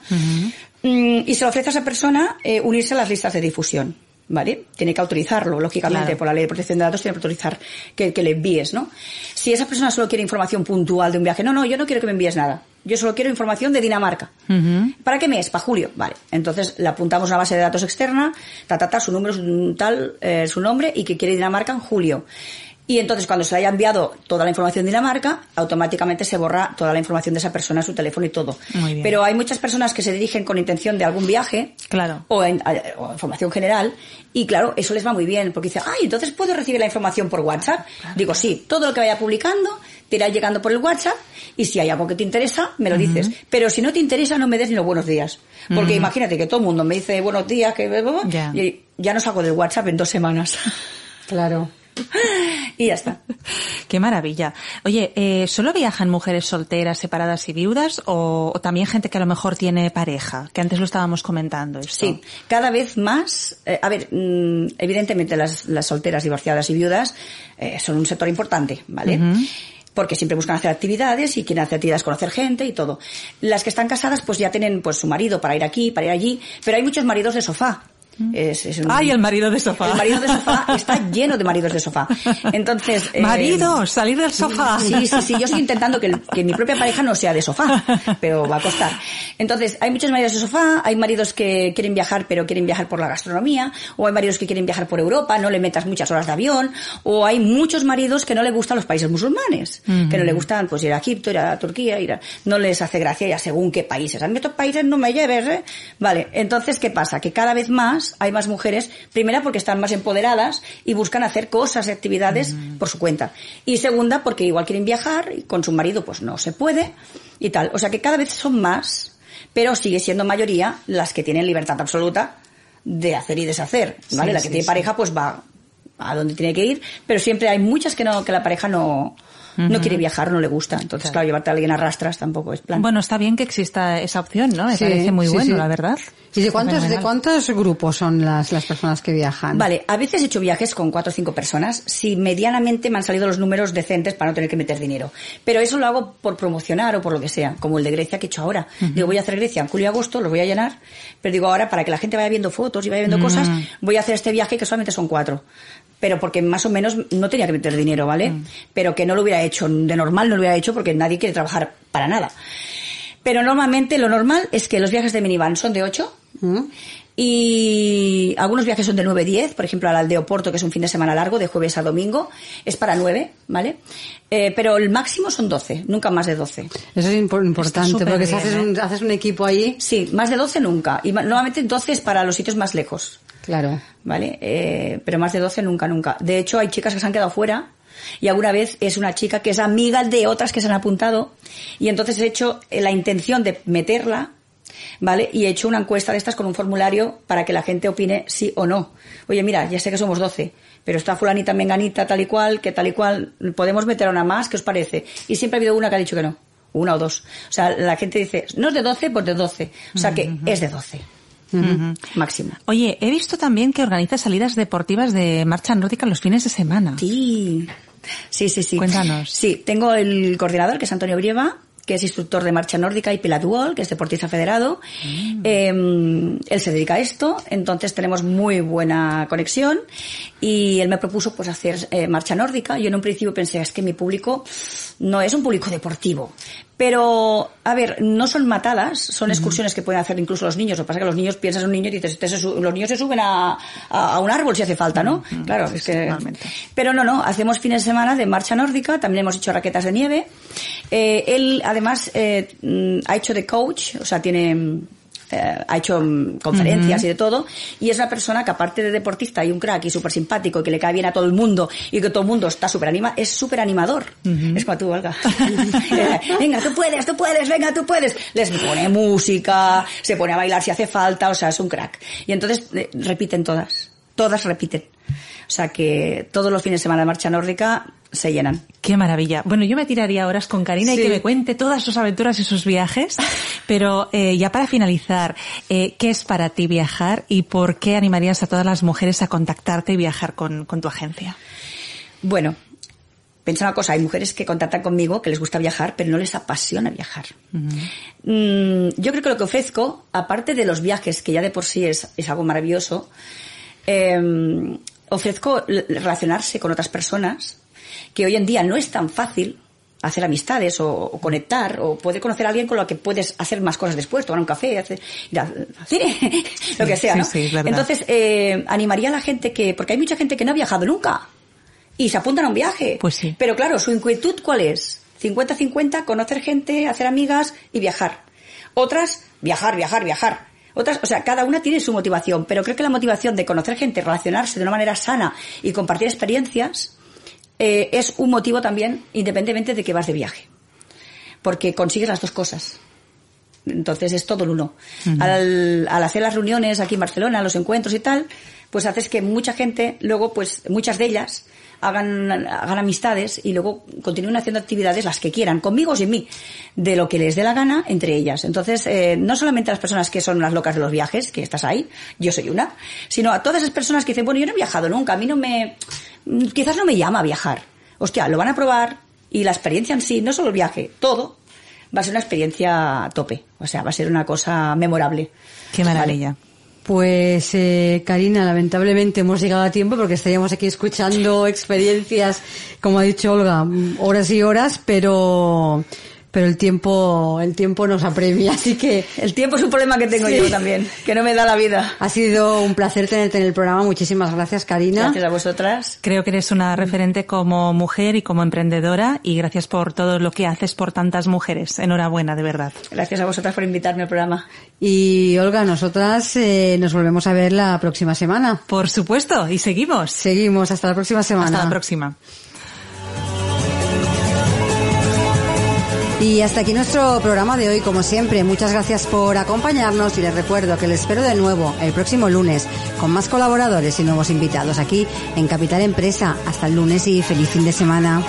Mm, y se le ofrece a esa persona eh, unirse a las listas de difusión. ¿Vale? Tiene que autorizarlo, lógicamente, Claro. por la ley de protección de datos tiene que autorizar que, que le envíes, ¿no? Si esa persona solo quiere información puntual de un viaje, no, no, yo no quiero que me envíes nada. Yo solo quiero información de Dinamarca. ¿Para qué mes? Para julio. Vale. Entonces le apuntamos a una base de datos externa, ta, ta, ta, su número, su, tal, eh, su nombre y que quiere Dinamarca en julio. Y entonces cuando se le haya enviado toda la información de Dinamarca, automáticamente se borra toda la información de esa persona, su teléfono y todo. Muy bien. Pero hay muchas personas que se dirigen con intención de algún viaje Claro. o, en, o información general y claro, eso les va muy bien porque dice, ay, entonces puedo recibir la información por WhatsApp. Digo, sí, todo lo que vaya publicando te irá llegando por el WhatsApp y si hay algo que te interesa, me lo dices. Pero si no te interesa, no me des ni los buenos días. Porque imagínate que todo el mundo me dice buenos días, que Ya. y ya no salgo del WhatsApp en dos semanas. Claro. Y ya está. Qué maravilla. Oye, eh, ¿solo viajan mujeres solteras, separadas y viudas o, o también gente que a lo mejor tiene pareja? Que antes lo estábamos comentando. Esto. Sí, cada vez más, eh, a ver, mm, evidentemente las, las solteras, divorciadas y viudas eh, son un sector importante, ¿vale? porque siempre buscan hacer actividades y quieren hacer actividades, conocer gente y todo. Las que están casadas pues ya tienen pues su marido para ir aquí, para ir allí, pero hay muchos maridos de sofá. Es, es un- Ay, el marido de sofá. El marido de sofá está lleno de maridos de sofá. Entonces, eh, Marido, salir del sofá. Sí, sí, sí. Yo estoy intentando que, que mi propia pareja no sea de sofá, pero va a costar. Entonces, hay muchos maridos de sofá, hay maridos que quieren viajar, pero quieren viajar por la gastronomía, o hay maridos que quieren viajar por Europa, no le metas muchas horas de avión, o hay muchos maridos que no le gustan los países musulmanes, que no le gustan pues ir a Egipto, ir a Turquía, ir a, no les hace gracia ya según qué países. A mí estos países no me lleves, ¿eh? Vale, entonces, ¿qué pasa? Que cada vez más hay más mujeres, primera porque están más empoderadas y buscan hacer cosas y actividades por su cuenta. Y segunda porque igual quieren viajar y con su marido pues no se puede y tal. O sea que cada vez son más, pero sigue siendo mayoría las que tienen libertad absoluta de hacer y deshacer, ¿vale? Sí, la que sí, tiene sí. pareja pues va a donde tiene que ir, pero siempre hay muchas que no que la pareja no no quiere viajar, no le gusta. Entonces, claro, llevarte a alguien a rastras tampoco es plan. Bueno, está bien que exista esa opción, ¿no? Me Sí, parece muy sí, bueno, sí. la verdad. ¿Y de cuántos, de cuántos grupos son las, las personas que viajan? Vale, a veces he hecho viajes con cuatro o cinco personas, si medianamente me han salido los números decentes para no tener que meter dinero. Pero eso lo hago por promocionar o por lo que sea, como el de Grecia que he hecho ahora. Digo, voy a hacer Grecia en julio y agosto, lo voy a llenar, pero digo ahora para que la gente vaya viendo fotos y vaya viendo cosas, voy a hacer este viaje que solamente son cuatro. Pero porque más o menos no tenía que meter dinero, ¿vale? Pero que no lo hubiera hecho, de normal no lo hubiera hecho porque nadie quiere trabajar para nada. Pero normalmente lo normal es que los viajes de minivan son de 8 ¿Mm? y algunos viajes son de 9-10, por ejemplo al Aldeo Porto, que es un fin de semana largo, de jueves a domingo, es para 9, ¿vale? Eh, pero el máximo son 12, nunca más de 12. Eso es impor- importante, porque si haces, ¿eh? un, haces un equipo ahí, Sí, más de 12 nunca. Y ma- normalmente 12 es para los sitios más lejos, claro. ¿vale? Eh, pero más de 12 nunca, nunca. De hecho, hay chicas que se han quedado fuera y alguna vez es una chica que es amiga de otras que se han apuntado y entonces he hecho eh, la intención de meterla, ¿vale? Y he hecho una encuesta de estas con un formulario para que la gente opine sí o no. Oye, mira, ya sé que somos 12, pero está fulanita, menganita, tal y cual, que tal y cual, podemos meter a una más, ¿qué os parece? Y siempre ha habido una que ha dicho que no. Una o dos. O sea, la gente dice, no es de 12, pues de 12. O sea que es de 12. Máximo. Oye, he visto también que organizas salidas deportivas de marcha nórdica los fines de semana. Sí. Sí, sí, sí. Cuéntanos. Sí, tengo el coordinador, que es Antonio Brieva, que es instructor de marcha nórdica, y Pilat Duol, que es deportista federado. Eh, él se dedica a esto, entonces tenemos muy buena conexión y él me propuso pues hacer eh, marcha nórdica. Yo en un principio pensé, es que mi público no es un público deportivo. Pero, a ver, no son matadas, son excursiones que pueden hacer incluso los niños. Lo que pasa es que los niños piensas en un niño y dices, se los niños se suben a, a- a un árbol si hace falta, ¿no? Claro, es que... totalmente. Pero no, no, hacemos fines de semana de marcha nórdica, también hemos hecho raquetas de nieve. Eh, él, además, eh, mm, ha hecho de coach, o sea, tiene... eh, ha hecho mm, conferencias y de todo, y es una persona que aparte de deportista y un crack y súper simpático que le cae bien a todo el mundo y que todo el mundo está súper anima, es súper animador. Es como tú, Olga. Venga, tú puedes, tú puedes, venga, tú puedes. Les pone música, se pone a bailar si hace falta, o sea, es un crack. Y entonces eh, repiten todas, todas repiten. O sea que todos los fines de semana de marcha nórdica se llenan. Qué maravilla. Bueno, yo me tiraría horas con Karina y que me cuente todas sus aventuras y sus viajes, pero eh, ya para finalizar, eh, ¿qué es para ti viajar y por qué animarías a todas las mujeres a contactarte y viajar con, con tu agencia? Bueno, piensa una cosa, hay mujeres que contactan conmigo que les gusta viajar, pero no les apasiona viajar. Mm, yo creo que lo que ofrezco, aparte de los viajes, que ya de por sí es, es algo maravilloso, eh, ofrezco relacionarse con otras personas, que hoy en día no es tan fácil hacer amistades o, o conectar o poder conocer a alguien con lo que puedes hacer más cosas después, tomar un café, hacer, ir al al cine, lo que sea, ¿no? sí. Entonces, eh, animaría a la gente que, porque hay mucha gente que no ha viajado nunca y se apuntan a un viaje. Pues sí. Pero claro, su inquietud ¿cuál es? 50-50, conocer gente, hacer amigas y viajar. Otras, viajar, viajar, viajar. Otras, o sea, cada una tiene su motivación, pero creo que la motivación de conocer gente, relacionarse de una manera sana y compartir experiencias eh, es un motivo también, independientemente de que vas de viaje. Porque consigues las dos cosas. Entonces es todo el uno. al, al hacer las reuniones aquí en Barcelona, los encuentros y tal, pues haces que mucha gente, luego, pues muchas de ellas, hagan, hagan amistades y luego continúen haciendo actividades las que quieran, conmigo o sin mí, de lo que les dé la gana entre ellas. Entonces, eh, no solamente a las personas que son las locas de los viajes, que estás ahí, yo soy una, sino a todas esas personas que dicen, bueno, yo no he viajado nunca, a mí no me, quizás no me llama a viajar. Hostia, lo van a probar, Y la experiencia en sí, no solo el viaje, todo, va a ser una experiencia a tope. O sea, va a ser una cosa memorable. Qué maravilla. Pues eh, Karina, lamentablemente hemos llegado a tiempo porque estaríamos aquí escuchando experiencias, como ha dicho Olga, horas y horas, pero pero el tiempo el tiempo nos apremia, así que el tiempo es un problema que tengo Sí. yo también, que no me da la vida. ha sido un placer tenerte en el programa. Muchísimas gracias, Karina. Gracias a vosotras. Creo que eres una referente como mujer y como emprendedora y gracias por todo lo que haces por tantas mujeres. Enhorabuena, de verdad. Gracias a vosotras por invitarme al programa. Y Olga, nosotras eh, nos volvemos a ver la próxima semana. Por supuesto, y seguimos. Seguimos hasta la próxima semana. Hasta la próxima. Y hasta aquí nuestro programa de hoy, como siempre. Muchas gracias por acompañarnos y les recuerdo que les espero de nuevo el próximo lunes con más colaboradores y nuevos invitados aquí en Capital Empresa. Hasta el lunes y feliz fin de semana.